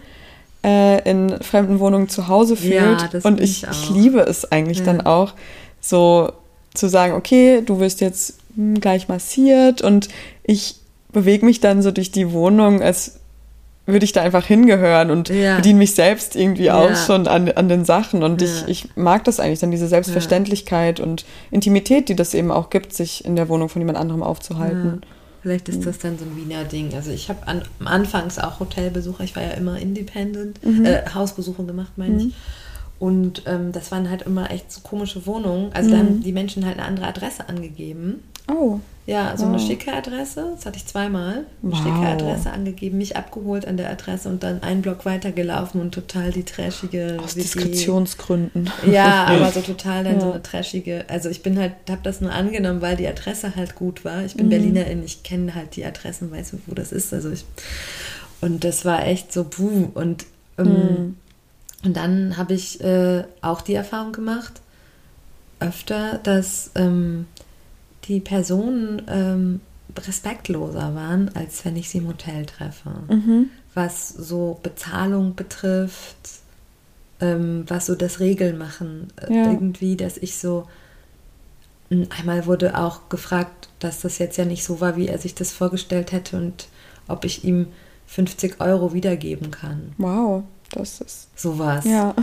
[SPEAKER 1] äh, in fremden Wohnungen zu Hause fühlt. Ja, und ich, ich, ich, liebe es eigentlich dann auch, so zu sagen, okay, du wirst jetzt hm, gleich massiert und ich bewege mich dann so durch die Wohnung, als würde ich da einfach hingehören und ja. bediene mich selbst irgendwie ja. auch schon an, an den Sachen. Und ja. ich, ich mag das eigentlich dann, diese Selbstverständlichkeit und Intimität, die das eben auch gibt, sich in der Wohnung von jemand anderem aufzuhalten.
[SPEAKER 2] Vielleicht ist das dann so ein Wiener Ding. Also ich habe an, anfangs auch Hotelbesucher, ich war ja immer independent, mhm. äh, Hausbesuche gemacht, meine mhm. ich. Und ähm, das waren halt immer echt so komische Wohnungen. Also mhm. da haben die Menschen halt eine andere Adresse angegeben.
[SPEAKER 1] Oh.
[SPEAKER 2] Ja, so wow. eine schicke Adresse, das hatte ich zweimal. Eine wow. schicke Adresse angegeben, mich abgeholt an der Adresse und dann einen Block weitergelaufen und total die trashige.
[SPEAKER 1] Aus WG. Diskretionsgründen.
[SPEAKER 2] Ja, aber so total dann ja. so eine trashige. Also ich bin halt, habe das nur angenommen, weil die Adresse halt gut war. Ich bin mhm. Berlinerin, ich kenne halt die Adressen, weiß, wo das ist. Also ich, und das war echt so, puh. Und, ähm, mhm. und dann habe ich äh, auch die Erfahrung gemacht, öfter, dass. Ähm, die Personen ähm, respektloser waren, als wenn ich sie im Hotel treffe. Mhm. Was so Bezahlung betrifft, ähm, was so das Regelmachen äh, ja. irgendwie, dass ich so einmal wurde auch gefragt, dass das jetzt ja nicht so war, wie er sich das vorgestellt hätte und ob ich ihm 50 Euro wiedergeben kann.
[SPEAKER 1] Wow, das ist
[SPEAKER 2] sowas.
[SPEAKER 1] Ja.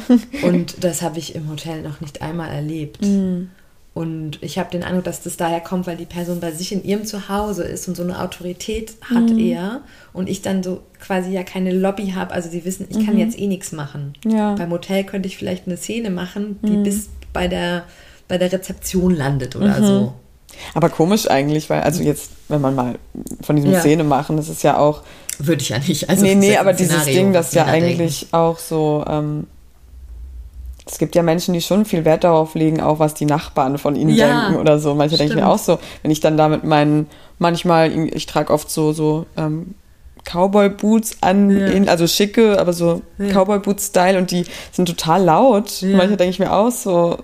[SPEAKER 2] und das habe ich im Hotel noch nicht einmal erlebt. Mhm. Und ich habe den Eindruck, dass das daher kommt, weil die Person bei sich in ihrem Zuhause ist und so eine Autorität hat mhm. eher. Und ich dann so quasi ja keine Lobby habe. Also sie wissen, ich mhm. kann jetzt eh nichts machen. Ja. Beim Hotel könnte ich vielleicht eine Szene machen, die mhm. bis bei der, bei der Rezeption landet oder mhm. so.
[SPEAKER 1] Aber komisch eigentlich, weil, also jetzt, wenn man mal von diesem ja. Szene machen, das ist ja auch.
[SPEAKER 2] Würde ich ja nicht. Also
[SPEAKER 1] nee, nee, aber dieses Ding, das ja eigentlich denken. auch so. Ähm, es gibt ja Menschen, die schon viel Wert darauf legen, auch was die Nachbarn von ihnen ja, denken oder so. Manche denken mir auch so, wenn ich dann da mit meinen, manchmal, ich trage oft so, so ähm, Cowboy-Boots an, ja. also schicke, aber so ja. Cowboy-Boots-Style und die sind total laut. Ja. Manchmal denke ich mir auch so,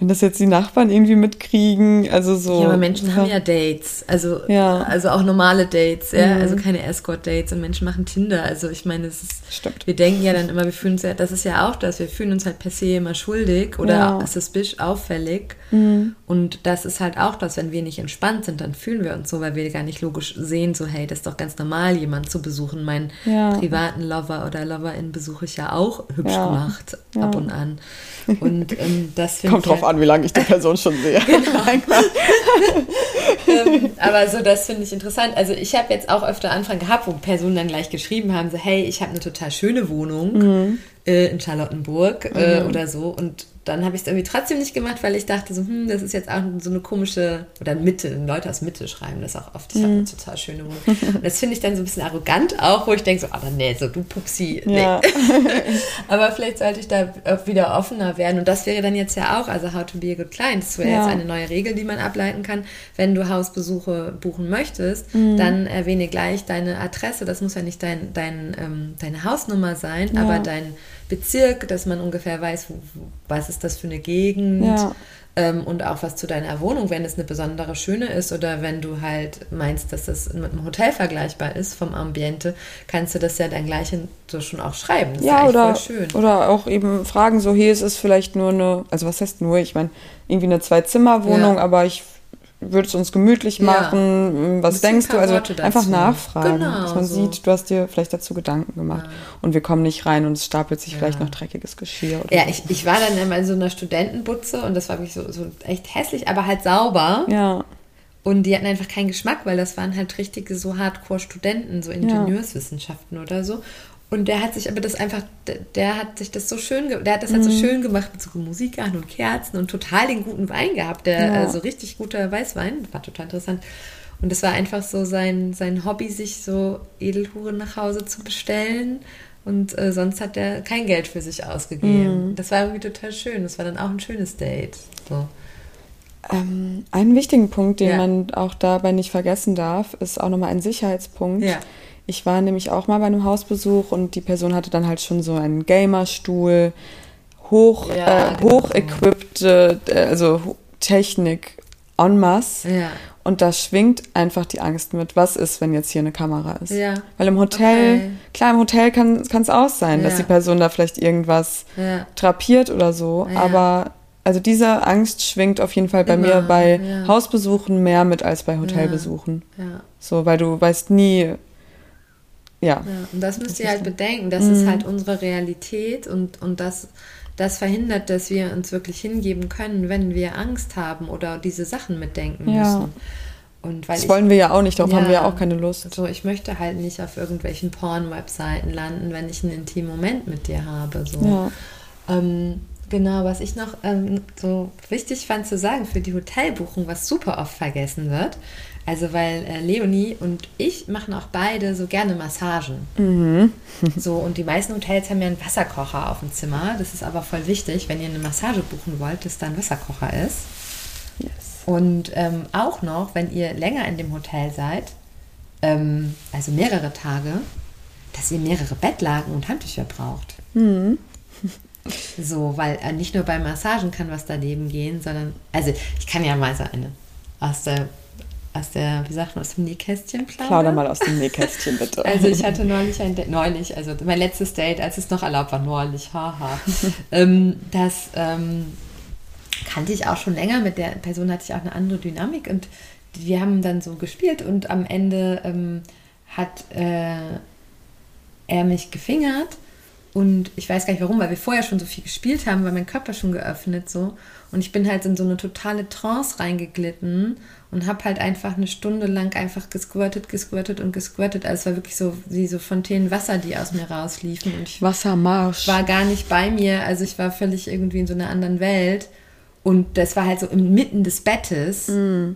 [SPEAKER 1] wenn das jetzt die Nachbarn irgendwie mitkriegen, also so.
[SPEAKER 2] Ja, aber Menschen haben ja Dates, also, ja. also auch normale Dates, ja, mhm. also keine Escort-Dates und Menschen machen Tinder, also ich meine, es ist, Stimmt. wir denken ja dann immer, wir fühlen uns ja, das ist ja auch das, wir fühlen uns halt per se immer schuldig oder ja. suspicious, auffällig mhm. und das ist halt auch das, wenn wir nicht entspannt sind, dann fühlen wir uns so, weil wir gar nicht logisch sehen, so hey, das ist doch ganz normal, jemanden zu besuchen, meinen privaten Lover oder Loverin besuche ich ja auch hübsch gemacht, ab und an und ähm, das
[SPEAKER 1] Kommt drauf halt, an, wie lange ich die Person schon sehe. Genau.
[SPEAKER 2] ähm, aber so, das finde ich interessant. Also ich habe jetzt auch öfter Anfragen gehabt, wo Personen dann gleich geschrieben haben, so hey, ich habe eine total schöne Wohnung mhm. äh, in Charlottenburg äh, mhm. oder so und dann habe ich es irgendwie trotzdem nicht gemacht, weil ich dachte so, hm, das ist jetzt auch so eine komische, oder Mitte, Leute aus Mitte schreiben das auch oft. Ich mhm. habe eine total schöne Wohnung. Und das finde ich dann so ein bisschen arrogant auch, wo ich denke so, ah, nee, so du Pupsi, nee. Ja. Aber vielleicht sollte ich da wieder offener werden. Und das wäre dann jetzt ja auch, also How to be a good client, das wäre ja. jetzt eine neue Regel, die man ableiten kann. Wenn du Hausbesuche buchen möchtest, mhm. dann erwähne gleich deine Adresse. Das muss ja nicht dein, dein, ähm, deine Hausnummer sein, ja. aber dein Bezirk, dass man ungefähr weiß, wo, was ist das für eine Gegend ja. ähm, und auch was zu deiner Wohnung, wenn es eine besondere schöne ist oder wenn du halt meinst, dass das mit einem Hotel vergleichbar ist vom Ambiente, kannst du das ja dann gleich so schon auch schreiben. Das
[SPEAKER 1] ja, oder, oder auch eben fragen, so hier ist es vielleicht nur eine, also was heißt nur, ich meine, irgendwie eine Zwei-Zimmer-Wohnung, ja. aber ich würde es uns gemütlich machen? Ja. Was denkst du? Also einfach nachfragen, genau, dass man so. sieht, du hast dir vielleicht dazu Gedanken gemacht ja. und wir kommen nicht rein und es stapelt sich ja. vielleicht noch dreckiges Geschirr.
[SPEAKER 2] ja, so. ich, ich war dann immer in so einer Studentenbutze und das war wirklich so, so echt hässlich, aber halt sauber. Ja. Und die hatten einfach keinen Geschmack, weil das waren halt richtige so Hardcore-Studenten, so Ingenieurswissenschaften oder so. Und der hat sich aber das einfach, der hat sich das so schön, der hat das halt mhm. so schön gemacht mit so Musik an und Kerzen und total den guten Wein gehabt, der ja. also richtig guter Weißwein, war total interessant. Und es war einfach so sein, sein Hobby, sich so Edelhuren nach Hause zu bestellen. Und äh, sonst hat er kein Geld für sich ausgegeben. Mhm. Das war irgendwie total schön. Das war dann auch ein schönes Date. So.
[SPEAKER 1] Ähm, einen wichtigen Punkt, den ja. man auch dabei nicht vergessen darf, ist auch nochmal ein Sicherheitspunkt. Ja ich war nämlich auch mal bei einem Hausbesuch und die Person hatte dann halt schon so einen Gamerstuhl, hoch, ja, äh, genau. hoch äh, also Technik en masse. Ja. Und da schwingt einfach die Angst mit, was ist, wenn jetzt hier eine Kamera ist. Ja. Weil im Hotel, okay. klar, im Hotel kann es auch sein, ja. dass die Person da vielleicht irgendwas ja. trapiert oder so. Aber also diese Angst schwingt auf jeden Fall bei Immer. mir bei Hausbesuchen mehr mit als bei Hotelbesuchen. So, weil du weißt nie, ja. ja.
[SPEAKER 2] Und das müsst ihr halt bedenken. Das mhm. ist halt unsere Realität und, und das, das verhindert, dass wir uns wirklich hingeben können, wenn wir Angst haben oder diese Sachen mitdenken ja. müssen.
[SPEAKER 1] Und weil das ich, wollen wir ja auch nicht, darauf ja, haben wir ja auch keine Lust.
[SPEAKER 2] Also ich möchte halt nicht auf irgendwelchen Porn-Webseiten landen, wenn ich einen intimen Moment mit dir habe. So. Ja. Ähm, genau, was ich noch ähm, so wichtig fand zu sagen für die Hotelbuchung, was super oft vergessen wird, also weil äh, Leonie und ich machen auch beide so gerne Massagen. Mhm. so und die meisten Hotels haben ja einen Wasserkocher auf dem Zimmer. Das ist aber voll wichtig, wenn ihr eine Massage buchen wollt, dass da ein Wasserkocher ist. Yes. Und ähm, auch noch, wenn ihr länger in dem Hotel seid, ähm, also mehrere Tage, dass ihr mehrere Bettlaken und Handtücher braucht. Mhm. So, weil äh, nicht nur bei Massagen kann was daneben gehen, sondern, also ich kann ja mal so eine aus der aus der, wie sagt man, aus dem Nähkästchen plaudern?
[SPEAKER 1] Plauder mal aus dem Nähkästchen, bitte.
[SPEAKER 2] also ich hatte neulich ein Date, neulich, also mein letztes Date, als es noch erlaubt war, neulich, haha. ähm, das ähm, kannte ich auch schon länger, mit der Person hatte ich auch eine andere Dynamik und wir haben dann so gespielt und am Ende ähm, hat äh, er mich gefingert und ich weiß gar nicht warum, weil wir vorher schon so viel gespielt haben, war mein Körper schon geöffnet so. Und ich bin halt in so eine totale Trance reingeglitten und habe halt einfach eine Stunde lang einfach gesquirtet, gesquirtet und gesquirtet. Also es war wirklich so wie so Fontänen Wasser, die aus mir rausliefen. Und ich
[SPEAKER 1] Wassermarsch.
[SPEAKER 2] war gar nicht bei mir. Also ich war völlig irgendwie in so einer anderen Welt. Und das war halt so inmitten des Bettes.
[SPEAKER 1] Mm.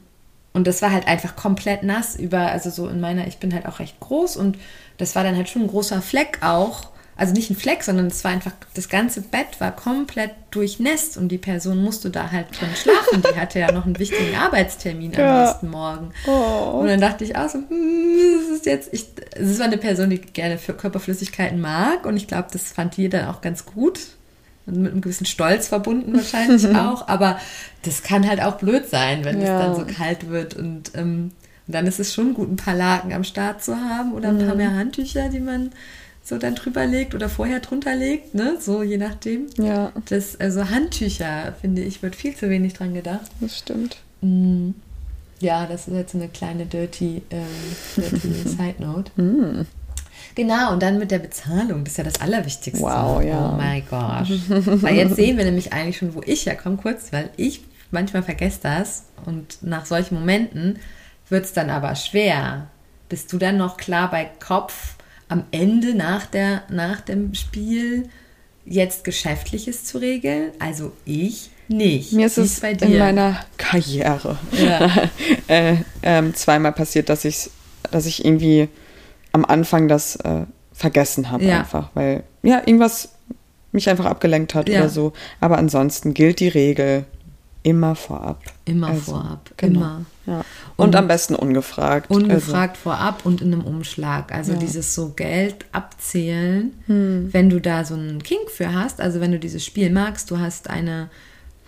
[SPEAKER 2] Und das war halt einfach komplett nass über, also so in meiner, ich bin halt auch recht groß und das war dann halt schon ein großer Fleck auch. Also nicht ein Fleck, sondern es war einfach, das ganze Bett war komplett durchnässt und die Person musste da halt drin schlafen. Die hatte ja noch einen wichtigen Arbeitstermin am
[SPEAKER 1] Ja.
[SPEAKER 2] nächsten Morgen.
[SPEAKER 1] Oh.
[SPEAKER 2] Und dann dachte ich auch so, hm, das ist jetzt, ich, es war eine Person, die gerne für Körperflüssigkeiten mag und ich glaube, das fand die dann auch ganz gut. Und mit einem gewissen Stolz verbunden wahrscheinlich auch. Aber das kann halt auch blöd sein, wenn
[SPEAKER 1] Ja.
[SPEAKER 2] es dann so kalt wird. Und, ähm, und dann ist es schon gut, ein paar Laken am Start zu haben oder ein
[SPEAKER 1] Mhm.
[SPEAKER 2] paar mehr Handtücher, die man so dann drüber legt oder vorher drunter legt, ne? So je nachdem.
[SPEAKER 1] Ja,
[SPEAKER 2] Das, also Handtücher, finde ich, wird viel zu wenig dran gedacht.
[SPEAKER 1] das stimmt.
[SPEAKER 2] Mm. Ja, das ist jetzt so eine kleine dirty, ähm, dirty Side Note.
[SPEAKER 1] Mm.
[SPEAKER 2] Genau, und dann mit der Bezahlung, das ist ja das Allerwichtigste.
[SPEAKER 1] Wow, ja.
[SPEAKER 2] Oh mein Gott. weil jetzt sehen wir nämlich eigentlich schon, wo ich herkomme, kurz, weil ich manchmal vergesse das und nach solchen Momenten wird es dann aber schwer. Bist du dann noch klar bei Kopf am Ende nach, der, nach dem Spiel jetzt Geschäftliches zu regeln? Also ich nicht.
[SPEAKER 1] Mir ist es in meiner Karriere
[SPEAKER 2] Ja.
[SPEAKER 1] äh, ähm, zweimal passiert, dass ich, dass ich irgendwie am Anfang das äh, vergessen habe
[SPEAKER 2] Ja.
[SPEAKER 1] einfach, weil ja irgendwas mich einfach abgelenkt hat
[SPEAKER 2] Ja.
[SPEAKER 1] oder so. Aber ansonsten gilt die Regel immer vorab.
[SPEAKER 2] Immer
[SPEAKER 1] Also,
[SPEAKER 2] vorab,
[SPEAKER 1] genau.
[SPEAKER 2] immer.
[SPEAKER 1] Ja. Und,
[SPEAKER 2] Und-
[SPEAKER 1] am besten ungefragt.
[SPEAKER 2] Ungefragt vorab und in einem Umschlag. Also
[SPEAKER 1] Ja.
[SPEAKER 2] dieses so Geld abzählen,
[SPEAKER 1] Hm.
[SPEAKER 2] wenn du da so einen Kink für hast, also wenn du dieses Spiel magst, du hast eine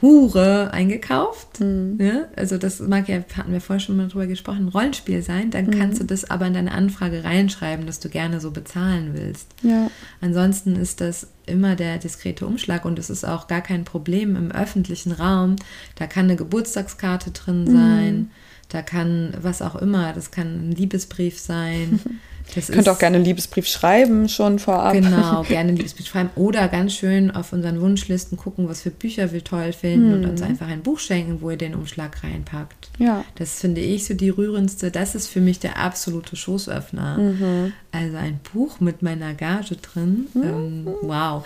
[SPEAKER 2] Hure eingekauft,
[SPEAKER 1] Hm.
[SPEAKER 2] ne? also das mag ja, hatten wir vorher schon mal drüber gesprochen, ein Rollenspiel sein, dann
[SPEAKER 1] Hm.
[SPEAKER 2] kannst du das aber in deine Anfrage reinschreiben, dass du gerne so bezahlen willst.
[SPEAKER 1] Ja.
[SPEAKER 2] Ansonsten ist das immer der diskrete Umschlag und es ist auch gar kein Problem im öffentlichen Raum. Da kann eine Geburtstagskarte drin sein, da kann was auch immer, das kann ein Liebesbrief sein. Das
[SPEAKER 1] Könnt auch gerne einen Liebesbrief schreiben schon vorab.
[SPEAKER 2] Genau, gerne ein Liebesbrief schreiben oder ganz schön auf unseren Wunschlisten gucken, was für Bücher wir toll finden und uns einfach ein Buch schenken, wo ihr den Umschlag reinpackt.
[SPEAKER 1] Ja.
[SPEAKER 2] Das finde ich so die rührendste, das ist für mich der absolute Schoßöffner. Also ein Buch mit meiner Gage drin. Ähm, wow.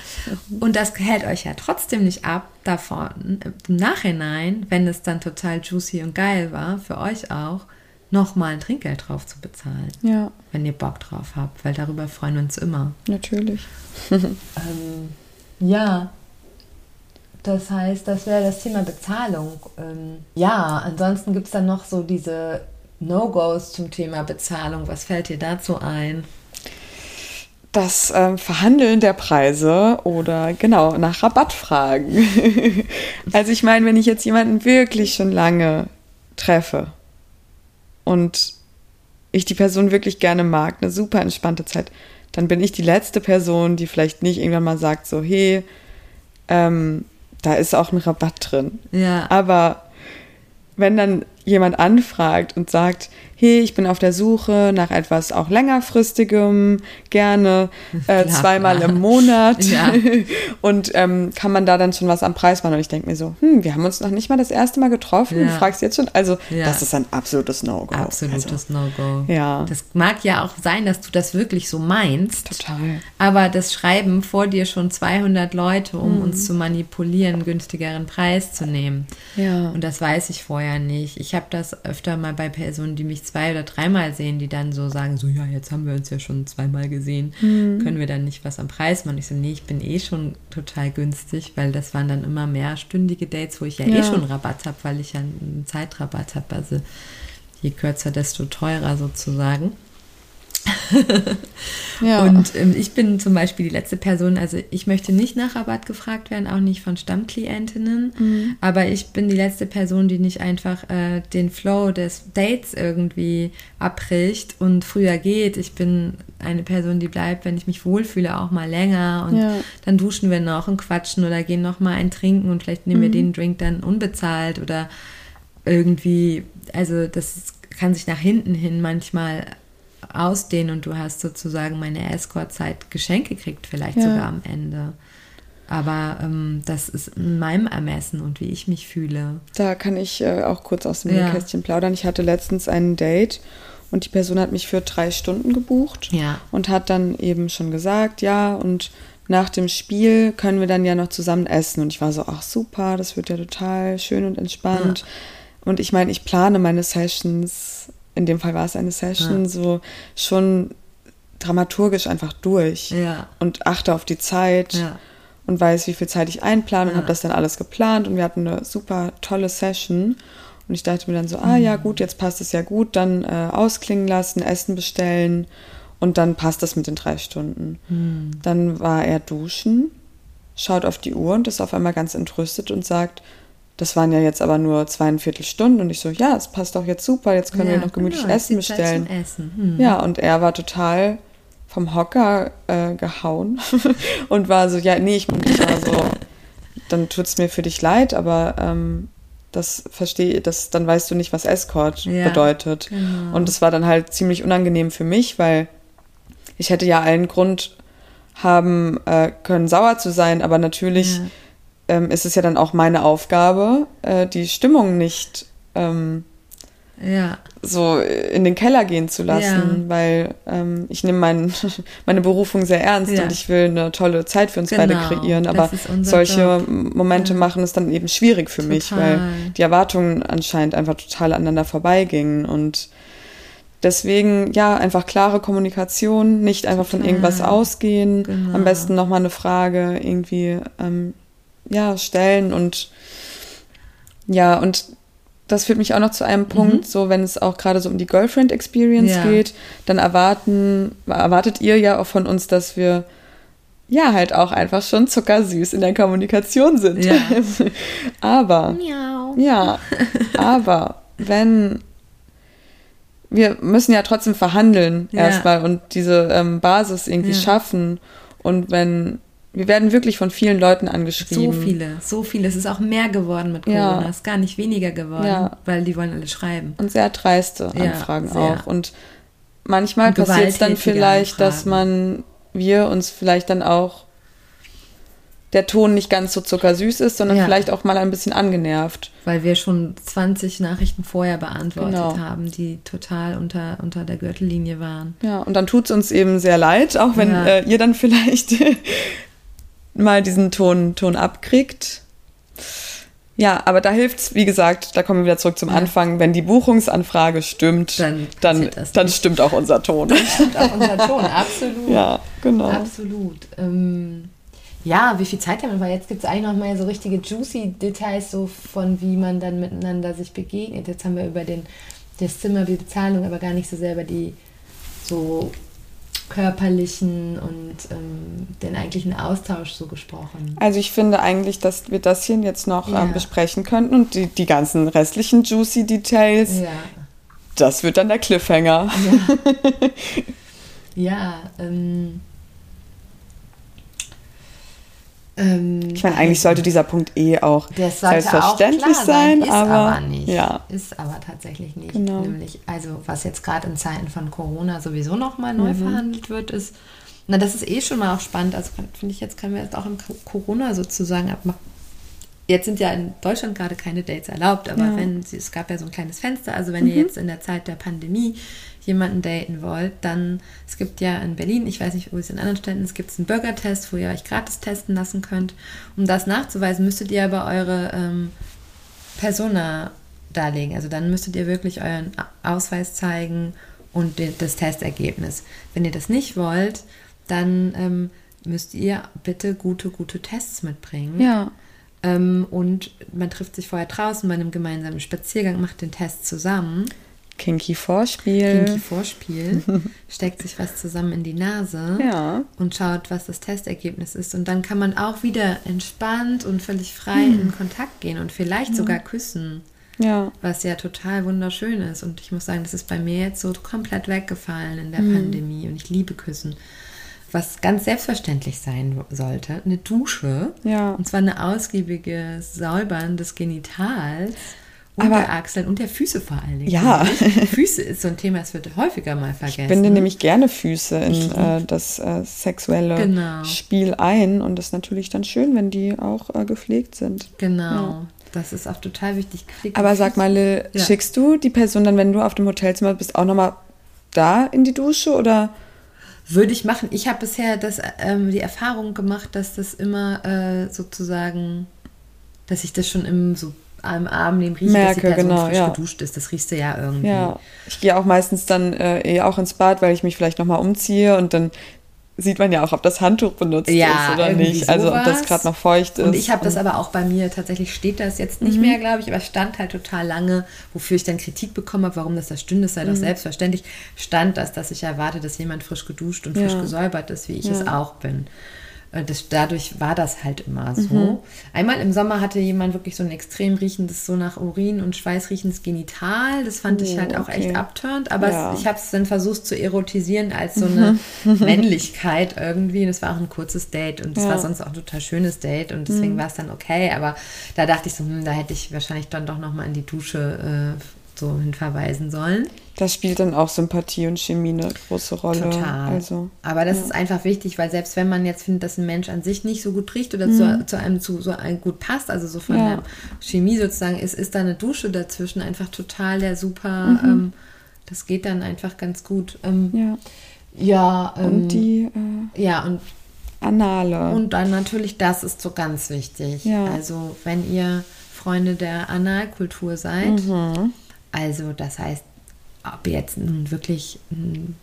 [SPEAKER 2] Und das hält euch ja trotzdem nicht ab, davon im Nachhinein, wenn es dann total juicy und geil war, für euch auch, nochmal ein Trinkgeld drauf zu bezahlen,
[SPEAKER 1] Ja,
[SPEAKER 2] wenn ihr Bock drauf habt, weil darüber freuen wir uns immer.
[SPEAKER 1] natürlich.
[SPEAKER 2] Ähm, ja, das heißt, das wäre das Thema Bezahlung. Ähm, ja, ansonsten gibt es dann noch so diese No-Gos zum Thema Bezahlung. Was fällt dir dazu ein?
[SPEAKER 1] Das ähm, Verhandeln der Preise oder genau nach Rabatt fragen. also ich meine, wenn ich jetzt jemanden wirklich schon lange treffe und ich die Person wirklich gerne mag, eine super entspannte Zeit, dann bin ich die letzte Person, die vielleicht nicht irgendwann mal sagt, so, hey, ähm, da ist auch ein Rabatt drin.
[SPEAKER 2] Ja.
[SPEAKER 1] Aber wenn dann jemand anfragt und sagt, hey, ich bin auf der Suche nach etwas auch längerfristigem, gerne äh, zweimal im Monat
[SPEAKER 2] Ja.
[SPEAKER 1] und ähm, kann man da dann schon was am Preis machen? Und ich denke mir so, hm, wir haben uns noch nicht mal das erste Mal getroffen,
[SPEAKER 2] Ja.
[SPEAKER 1] du fragst jetzt schon, also
[SPEAKER 2] Ja.
[SPEAKER 1] das ist ein absolutes No-Go.
[SPEAKER 2] Absolutes
[SPEAKER 1] Also,
[SPEAKER 2] No-Go.
[SPEAKER 1] Ja.
[SPEAKER 2] Das mag ja auch sein, dass du das wirklich so meinst.
[SPEAKER 1] Total.
[SPEAKER 2] Aber das schreiben vor dir schon 200 Leute, um
[SPEAKER 1] Mhm.
[SPEAKER 2] uns zu manipulieren, günstigeren Preis zu nehmen.
[SPEAKER 1] Ja.
[SPEAKER 2] Und das weiß ich vorher nicht. Ich habe das öfter mal bei Personen, die mich zwei oder dreimal sehen, die dann so sagen, so ja, jetzt haben wir uns ja schon zweimal gesehen,
[SPEAKER 1] Mhm.
[SPEAKER 2] können wir dann nicht was am Preis machen? Ich so, nee, ich bin eh schon total günstig, weil das waren dann immer mehrstündige Dates, wo ich ja, eh
[SPEAKER 1] Ja.
[SPEAKER 2] schon Rabatt habe, weil ich ja einen Zeitrabatt habe. Also je kürzer, desto teurer sozusagen.
[SPEAKER 1] Ja.
[SPEAKER 2] Und ähm, ich bin zum Beispiel die letzte Person, also ich möchte nicht nach Rabatt gefragt werden, auch nicht von Stammklientinnen,
[SPEAKER 1] Mhm.
[SPEAKER 2] aber ich bin die letzte Person, die nicht einfach äh, den Flow des Dates irgendwie abbricht und früher geht. Ich bin eine Person, die bleibt, wenn ich mich wohlfühle, auch mal länger und
[SPEAKER 1] Ja.
[SPEAKER 2] dann duschen wir noch und quatschen oder gehen noch mal ein Trinken und vielleicht nehmen wir den Drink dann unbezahlt oder irgendwie, also das kann sich nach hinten hin manchmal ausdehnen und du hast sozusagen meine Escort-Zeit Geschenke gekriegt, vielleicht ja. sogar am Ende. Aber ähm, das ist in meinem Ermessen und wie ich mich fühle.
[SPEAKER 1] Da kann ich äh, auch kurz aus dem ja. Kästchen plaudern. Ich hatte letztens ein Date und die Person hat mich für drei Stunden gebucht
[SPEAKER 2] ja.
[SPEAKER 1] und hat dann eben schon gesagt, ja, und nach dem Spiel können wir dann ja noch zusammen essen. Und ich war so, ach super, das wird ja total schön und entspannt. Ja. Und ich meine, ich plane meine Sessions, in dem Fall war es eine Session, ja. so schon dramaturgisch einfach durch
[SPEAKER 2] ja.
[SPEAKER 1] und achte auf die Zeit und weiß, wie viel Zeit ich einplane und habe das dann alles geplant und wir hatten eine super tolle Session. Und ich dachte mir dann so, ah ja, mhm. gut, jetzt passt es ja gut, dann äh, ausklingen lassen, Essen bestellen und dann passt das mit den drei Stunden.
[SPEAKER 2] Hm.
[SPEAKER 1] Dann war er duschen, schaut auf die Uhr und ist auf einmal ganz entrüstet und sagt, das waren ja jetzt aber nur zweieinviertel Stunden. Und ich so, ja, es passt doch jetzt super, jetzt können ja, wir noch gemütlich genau, Essen bestellen.
[SPEAKER 2] Essen. Hm.
[SPEAKER 1] Ja, und er war total vom Hocker äh, gehauen und war so, ja, nee, ich, ich war so, dann tut es mir für dich leid, aber ähm, das verstehe das, dann weißt du nicht, was Escort ja, bedeutet. Genau. Und es war dann halt ziemlich unangenehm für mich, weil ich hätte ja allen Grund haben äh, können, sauer zu sein, aber natürlich ja. Ähm, ist es ja dann auch meine Aufgabe, äh, die Stimmung nicht ähm,
[SPEAKER 2] ja.
[SPEAKER 1] so in den Keller gehen zu lassen, ja. weil ähm, ich nehme mein, meine Berufung sehr ernst und ich will eine tolle Zeit für uns genau. beide kreieren, aber solche Job. Momente machen es dann eben schwierig für total. mich, weil die Erwartungen anscheinend einfach total aneinander vorbeigingen und Deswegen, ja, einfach klare Kommunikation, nicht einfach Total. von irgendwas ausgehen. Genau. Am besten nochmal eine Frage irgendwie, ähm, ja, stellen und ja, und das führt mich auch noch zu einem Punkt, mhm. so wenn es auch gerade so um die Girlfriend Experience ja. geht, dann erwarten, erwartet ihr ja auch von uns, dass wir ja halt auch einfach schon zuckersüß in der Kommunikation sind.
[SPEAKER 2] Ja.
[SPEAKER 1] aber
[SPEAKER 2] Miau.
[SPEAKER 1] ja, aber wenn wir müssen ja trotzdem verhandeln ja. erstmal und diese ähm, Basis irgendwie ja. schaffen. Und wenn wir werden wirklich von vielen Leuten angeschrieben.
[SPEAKER 2] So viele, so viele. Es ist auch mehr geworden mit Corona. Ja. Es ist gar nicht weniger geworden, ja. weil die wollen alle schreiben.
[SPEAKER 1] Und sehr dreiste Anfragen ja, auch. Und manchmal passiert es dann vielleicht, Anfragen. dass man, wir uns vielleicht dann auch der Ton nicht ganz so zuckersüß ist, sondern vielleicht auch mal ein bisschen angenervt.
[SPEAKER 2] Weil wir schon 20 Nachrichten vorher beantwortet genau. haben, die total unter, unter der Gürtellinie waren.
[SPEAKER 1] Ja, und dann tut es uns eben sehr leid, auch wenn äh, ihr dann vielleicht mal diesen Ton, Ton abkriegt. Ja, aber da hilft es, wie gesagt, da kommen wir wieder zurück zum. Anfang, wenn die Buchungsanfrage stimmt, dann, dann, dann stimmt auch unser Ton.
[SPEAKER 2] Dann stimmt auch unser Ton, absolut.
[SPEAKER 1] Ja, genau.
[SPEAKER 2] Absolut. Ähm, ja, wie viel Zeit haben wir? Weil jetzt gibt es eigentlich noch mal so richtige juicy Details, so von wie man dann miteinander sich begegnet. Jetzt haben wir über den, das Zimmer, die Bezahlung, aber gar nicht so sehr über die so körperlichen und ähm, den eigentlichen Austausch so gesprochen.
[SPEAKER 1] Also ich finde eigentlich, dass wir das hier jetzt noch ja. ähm, besprechen könnten und die, die ganzen restlichen juicy Details,
[SPEAKER 2] ja.
[SPEAKER 1] das wird dann der Cliffhanger.
[SPEAKER 2] Ja, ja ähm,
[SPEAKER 1] ähm, ich meine, eigentlich sollte dieser Punkt eh auch selbstverständlich auch sein,
[SPEAKER 2] ist
[SPEAKER 1] aber,
[SPEAKER 2] aber nicht.
[SPEAKER 1] Ja.
[SPEAKER 2] Ist aber tatsächlich nicht. Genau. Nämlich, also was jetzt gerade in Zeiten von Corona sowieso nochmal neu mhm. verhandelt wird, ist, na, das ist eh schon mal auch spannend. Also finde ich, jetzt können wir jetzt auch im Corona sozusagen abmachen. Jetzt sind ja in Deutschland gerade keine Dates erlaubt, aber ja. wenn es gab ja so ein kleines Fenster, also wenn mhm. ihr jetzt in der Zeit der Pandemie jemanden daten wollt, dann, es gibt ja in Berlin, ich weiß nicht, wo es in anderen Städten ist, gibt es einen Bürgertest, wo ihr euch gratis testen lassen könnt. Um das nachzuweisen, müsstet ihr aber eure ähm, Persona darlegen. Also dann müsstet ihr wirklich euren Ausweis zeigen und das Testergebnis. Wenn ihr das nicht wollt, dann ähm, müsst ihr bitte gute, gute Tests mitbringen.
[SPEAKER 1] Ja.
[SPEAKER 2] Ähm, und man trifft sich vorher draußen bei einem gemeinsamen Spaziergang, macht den Test zusammen.
[SPEAKER 1] Kinky Vorspiel.
[SPEAKER 2] Kinky Vorspiel. steckt sich was zusammen in die Nase
[SPEAKER 1] ja.
[SPEAKER 2] und schaut, was das Testergebnis ist. Und dann kann man auch wieder entspannt und völlig frei hm. in Kontakt gehen und vielleicht ja. sogar küssen.
[SPEAKER 1] Ja.
[SPEAKER 2] Was ja total wunderschön ist. Und ich muss sagen, das ist bei mir jetzt so komplett weggefallen in der hm. Pandemie. Und ich liebe Küssen. Was ganz selbstverständlich sein sollte, eine Dusche.
[SPEAKER 1] Ja.
[SPEAKER 2] Und zwar eine ausgiebige Säubern des Genitals Unterachseln und der Füße vor allen Dingen. Ja. Füße ist so ein Thema, das wird häufiger mal vergessen.
[SPEAKER 1] Ich binde nämlich gerne Füße in äh, das äh, sexuelle genau. Spiel ein und das ist natürlich dann schön, wenn die auch äh, gepflegt sind.
[SPEAKER 2] Genau. Ja. Das ist auch total wichtig.
[SPEAKER 1] Aber sag mal, ja. schickst du die Person dann, wenn du auf dem Hotelzimmer bist, auch nochmal da in die Dusche oder?
[SPEAKER 2] Würde ich machen. Ich habe bisher das, ähm, die Erfahrung gemacht, dass das immer äh, sozusagen, dass ich das schon im so am Arm neben Merke, dass die Person genau, frisch ja. geduscht ist. Das riechst du ja irgendwie.
[SPEAKER 1] Ja, ich gehe auch meistens dann äh, eh auch ins Bad, weil ich mich vielleicht nochmal umziehe und dann sieht man ja auch, ob das Handtuch benutzt ja, ist oder nicht. Sowas. Also ob das gerade noch feucht ist.
[SPEAKER 2] Und ich habe das aber auch bei mir, tatsächlich steht das jetzt nicht mhm. mehr, glaube ich, aber stand halt total lange, wofür ich dann Kritik bekommen habe, warum das da stünde, es sei mhm. doch selbstverständlich, stand das, dass ich erwarte, dass jemand frisch geduscht und ja. frisch gesäubert ist, wie ich ja. es auch bin. Äh, das, dadurch war das halt immer so. Mhm. Einmal im Sommer hatte jemand wirklich so ein extrem riechendes, so nach Urin und Schweiß riechendes Genital. Das fand oh, ich halt auch okay. echt abturnt. Aber ja. es, ich habe es dann versucht zu erotisieren als so eine Männlichkeit irgendwie. Und es war auch ein kurzes Date und es ja. war sonst auch ein total schönes Date und deswegen mhm. war es dann okay. Aber da dachte ich so, hm, da hätte ich wahrscheinlich dann doch nochmal in die Dusche äh, so hinverweisen sollen.
[SPEAKER 1] Das spielt dann auch Sympathie und Chemie eine große Rolle. Total.
[SPEAKER 2] Also, Aber das ja. ist einfach wichtig, weil selbst wenn man jetzt findet, dass ein Mensch an sich nicht so gut riecht oder mhm. zu, zu, einem zu so einem gut passt, also so von ja. der Chemie sozusagen, ist, ist da eine Dusche dazwischen einfach total der super, mhm. ähm, das geht dann einfach ganz gut. Ähm, ja. Ja, ähm, und die äh, ja und Anale. Und dann natürlich, das ist so ganz wichtig. Ja. Also wenn ihr Freunde der Analkultur seid, mhm also das heißt, ob ihr jetzt nun wirklich einen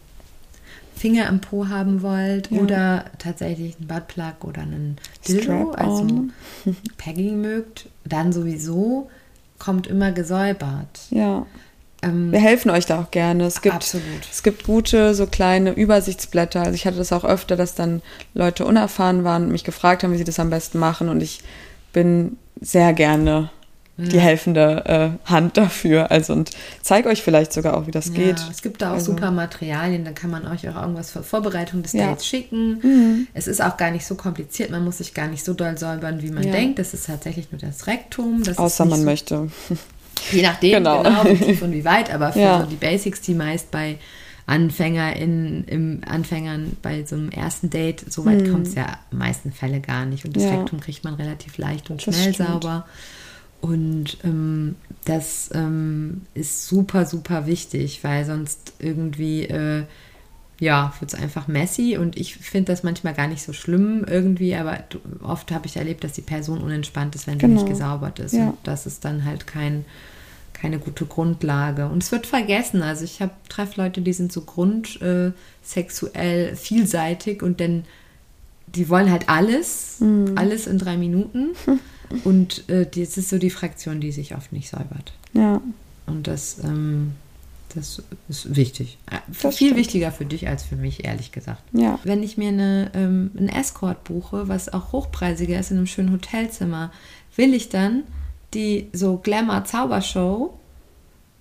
[SPEAKER 2] Finger im Po haben wollt ja. oder tatsächlich einen Buttplug oder einen Dildo, also Pegging mögt, dann sowieso kommt immer gesäubert.
[SPEAKER 1] Ja. Ähm, Wir helfen euch da auch gerne. Es gibt, absolut. Es gibt gute, so kleine Übersichtsblätter. Also ich hatte das auch öfter, dass dann Leute unerfahren waren und mich gefragt haben, wie sie das am besten machen. Und ich bin sehr gerne die helfende äh, Hand dafür. Also und zeige euch vielleicht sogar auch, wie das ja, geht.
[SPEAKER 2] Es gibt da auch also. super Materialien, da kann man euch auch irgendwas für Vorbereitung des ja. Dates schicken. Mhm. Es ist auch gar nicht so kompliziert, man muss sich gar nicht so doll säubern, wie man ja. denkt. Das ist tatsächlich nur das Rektum. Das
[SPEAKER 1] Außer man
[SPEAKER 2] so,
[SPEAKER 1] möchte.
[SPEAKER 2] Je nachdem, genau, genau wie tief und wie weit, aber für so die Basics, die meist bei Anfänger in, im Anfängern bei so einem ersten Date, so weit mhm. kommt es ja in meisten Fälle gar nicht. Und das Rektum kriegt man relativ leicht und schnell sauber. Und ähm, das ähm, ist super, super wichtig, weil sonst irgendwie, äh, ja, wird es einfach messy. Und ich finde das manchmal gar nicht so schlimm irgendwie, aber oft habe ich erlebt, dass die Person unentspannt ist, wenn genau. sie nicht genau. gesaubert ist. Ja. Und das ist dann halt kein, keine gute Grundlage. Und es wird vergessen. Also ich habe treffe Leute, die sind so grundsexuell äh, vielseitig und dann die wollen halt alles, mhm. alles in drei Minuten. Und äh, das ist so die Fraktion, die sich oft nicht säubert. Ja. Und das, ähm, das ist wichtig. Äh, das Viel stimmt. wichtiger für dich als für mich, ehrlich gesagt. Ja. Wenn ich mir eine, ähm, einen Escort buche, was auch hochpreisiger ist in einem schönen Hotelzimmer, will ich dann die so Glamour-Zaubershow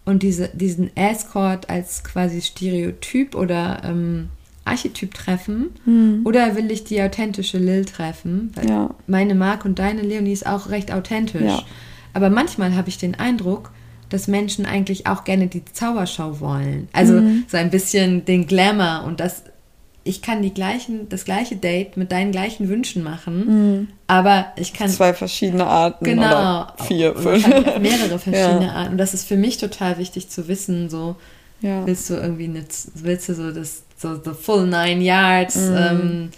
[SPEAKER 2] und diese, diesen Escort als quasi Stereotyp oder ähm, Archetyp treffen mhm. oder will ich die authentische Lil treffen? Weil ja. meine Mark und deine Leonie ist auch recht authentisch. Ja. Aber manchmal habe ich den Eindruck, dass Menschen eigentlich auch gerne die Zauberschau wollen. Also mhm. so ein bisschen den Glamour und das. Ich kann die gleichen, das gleiche Date mit deinen gleichen Wünschen machen, mhm. aber ich kann
[SPEAKER 1] zwei verschiedene Arten genau oder vier, fünf,
[SPEAKER 2] mehrere verschiedene ja. Arten. Und das ist für mich total wichtig zu wissen. So willst du irgendwie eine, willst du so das so the full nine yards mm. ähm,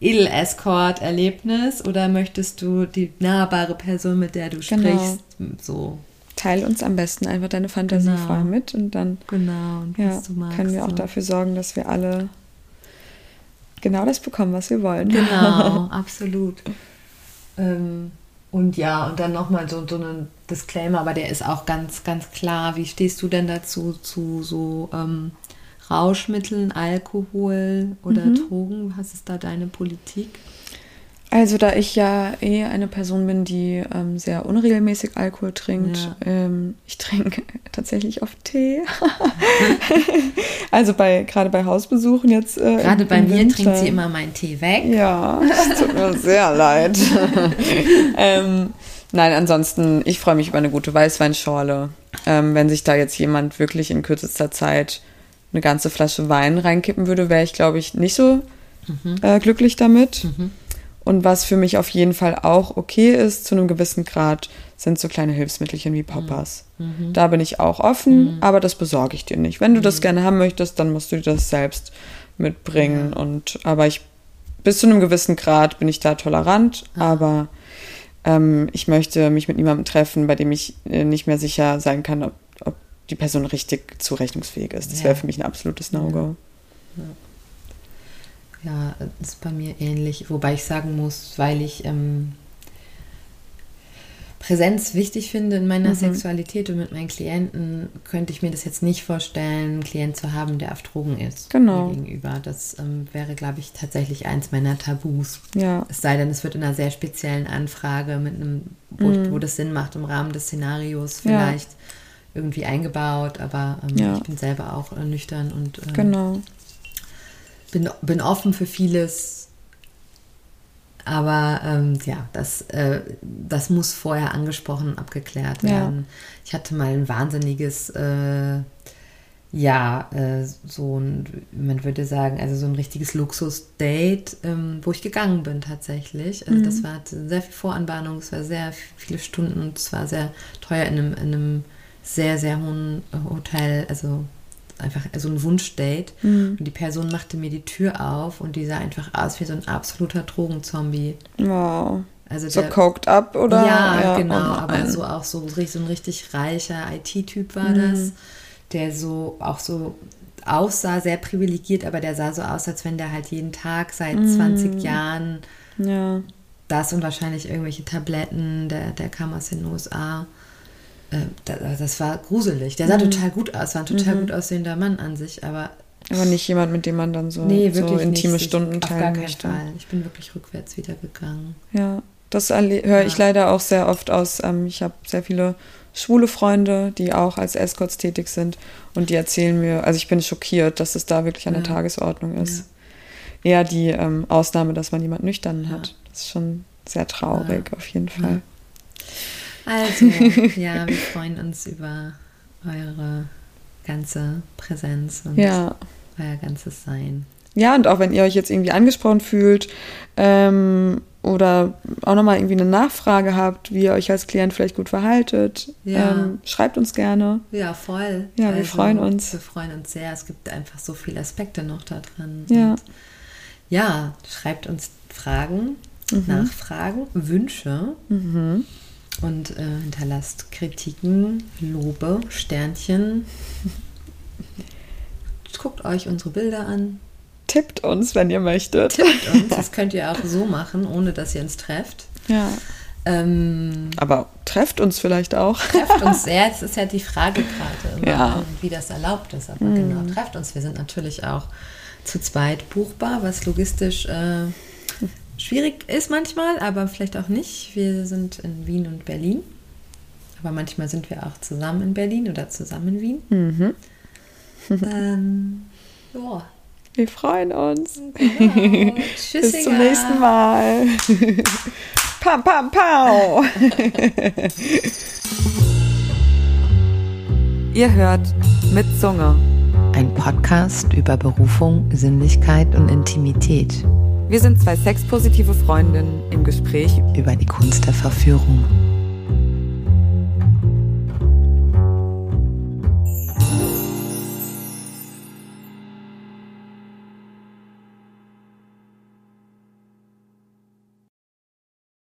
[SPEAKER 2] Edel-Escort-Erlebnis oder möchtest du die nahbare Person, mit der du genau. sprichst, so
[SPEAKER 1] Teil uns am besten einfach deine Fantasie genau. voll mit und dann genau, und ja, magst, können wir auch so. dafür sorgen, dass wir alle genau das bekommen, was wir wollen.
[SPEAKER 2] Genau, absolut. Ähm, und ja, und dann nochmal so, so einen Disclaimer, aber der ist auch ganz, ganz klar. Wie stehst du denn dazu, zu so ähm, Rauschmitteln, Alkohol oder mhm. Drogen? Was ist da deine Politik?
[SPEAKER 1] Also da ich ja eh eine Person bin, die ähm, sehr unregelmäßig Alkohol trinkt, ja. ähm, ich trinke tatsächlich oft Tee. also bei gerade bei Hausbesuchen jetzt. Äh,
[SPEAKER 2] gerade bei mir Winter. trinkt sie immer meinen Tee weg.
[SPEAKER 1] Ja, es tut mir sehr leid. ähm, nein, ansonsten, ich freue mich über eine gute Weißweinschorle. Ähm, wenn sich da jetzt jemand wirklich in kürzester Zeit eine ganze Flasche Wein reinkippen würde, wäre ich, glaube ich, nicht so mhm. äh, glücklich damit. Mhm. Und was für mich auf jeden Fall auch okay ist, zu einem gewissen Grad, sind so kleine Hilfsmittelchen wie Poppers. Mhm. Da bin ich auch offen, mhm. aber das besorge ich dir nicht. Wenn du das gerne haben möchtest, dann musst du dir das selbst mitbringen. Und aber ich bis zu einem gewissen Grad bin ich da tolerant, ja. aber ähm, ich möchte mich mit niemandem treffen, bei dem ich äh, nicht mehr sicher sein kann, ob, die Person richtig zurechnungsfähig ist. Das ja. wäre für mich ein absolutes No-Go.
[SPEAKER 2] Ja. ja. ist bei mir ähnlich, wobei ich sagen muss, weil ich ähm, Präsenz wichtig finde in meiner mhm. Sexualität und mit meinen Klienten, könnte ich mir das jetzt nicht vorstellen, einen Klient zu haben, der auf Drogen ist. Genau. gegenüber. Das ähm, wäre, glaube ich, tatsächlich eins meiner Tabus. Ja. Es sei denn, es wird in einer sehr speziellen Anfrage mit einem, wo, mhm. wo das Sinn macht, im Rahmen des Szenarios vielleicht ja. Irgendwie eingebaut. Aber ähm, ja. ich bin selber auch äh, nüchtern und äh, genau. bin, bin offen für vieles aber ähm, ja, das, äh, das muss vorher angesprochen abgeklärt werden. Ja. Ich hatte mal ein wahnsinniges, äh, ja, äh, so ein, man würde sagen, also so ein richtiges Luxus-Date, ähm, wo ich gegangen bin tatsächlich. Also mhm. das war sehr viel Voranbahnung, es war sehr viele Stunden und es war sehr teuer in einem, in einem sehr, sehr hohen Hotel, also einfach so ein Wunschdate. Mhm. Und die Person machte mir die Tür auf und die sah einfach aus wie so ein absoluter Drogenzombie. Wow.
[SPEAKER 1] Also so der, coked up oder?
[SPEAKER 2] Ja, ja genau, aber so auch so, so ein richtig reicher IT-Typ war mhm. das, der so auch so aussah, sehr privilegiert, aber der sah so aus, als wenn der halt jeden Tag seit mhm. 20 Jahren ja. das und wahrscheinlich irgendwelche Tabletten, der, der kam aus den USA äh, das war gruselig. Der sah mhm. total gut aus, war ein total mhm. gut aussehender Mann an sich, aber.
[SPEAKER 1] Aber nicht jemand, mit dem man dann so, nee, so intime
[SPEAKER 2] nicht. Stunden teilen möchte. Fall. Ich bin wirklich rückwärts wieder gegangen.
[SPEAKER 1] Ja, das höre ja. ich leider auch sehr oft aus. Ähm, ich habe sehr viele schwule Freunde, die auch als Escorts tätig sind und die erzählen mir, also ich bin schockiert, dass es da wirklich an der ja. Tagesordnung ist. Ja. Eher die ähm, Ausnahme, dass man jemand nüchtern hat. Das ist schon sehr traurig, auf jeden Fall.
[SPEAKER 2] Also, ja, wir freuen uns über eure ganze Präsenz und ja. euer ganzes Sein.
[SPEAKER 1] Ja, und auch wenn ihr euch jetzt irgendwie angesprochen fühlt ähm, oder auch nochmal irgendwie eine Nachfrage habt, wie ihr euch als Klient vielleicht gut verhaltet, ja. ähm, schreibt uns gerne.
[SPEAKER 2] Ja, voll.
[SPEAKER 1] Ja, wir also, freuen uns.
[SPEAKER 2] Wir freuen uns sehr. Es gibt einfach so viele Aspekte noch da drin. Ja. Und ja, schreibt uns Fragen, mhm. Nachfragen, Wünsche. Mhm und äh, hinterlasst Kritiken, Lobe, Sternchen. Guckt euch unsere Bilder an.
[SPEAKER 1] Tippt uns, wenn ihr möchtet.
[SPEAKER 2] Tippt uns. Das könnt ihr auch so machen, ohne dass ihr uns trefft. Ja.
[SPEAKER 1] Ähm, Aber trefft uns vielleicht auch.
[SPEAKER 2] Trefft uns sehr. Es ist ja die Frage gerade, ja. wie das erlaubt ist. Aber mhm. genau, trefft uns. Wir sind natürlich auch zu zweit buchbar, was logistisch äh, schwierig ist manchmal, aber vielleicht auch nicht. Wir sind in Wien und Berlin. Aber manchmal sind wir auch zusammen in Berlin oder zusammen in Wien. Mhm.
[SPEAKER 1] ähm, ja. Wir freuen uns. Genau. Tschüss. Bis zum nächsten Mal. pam, pam, pam. Ihr hört mit Zunge.
[SPEAKER 2] Ein Podcast über Berufung, Sinnlichkeit und Intimität.
[SPEAKER 1] Wir sind zwei sexpositive Freundinnen im Gespräch
[SPEAKER 2] über die Kunst der Verführung.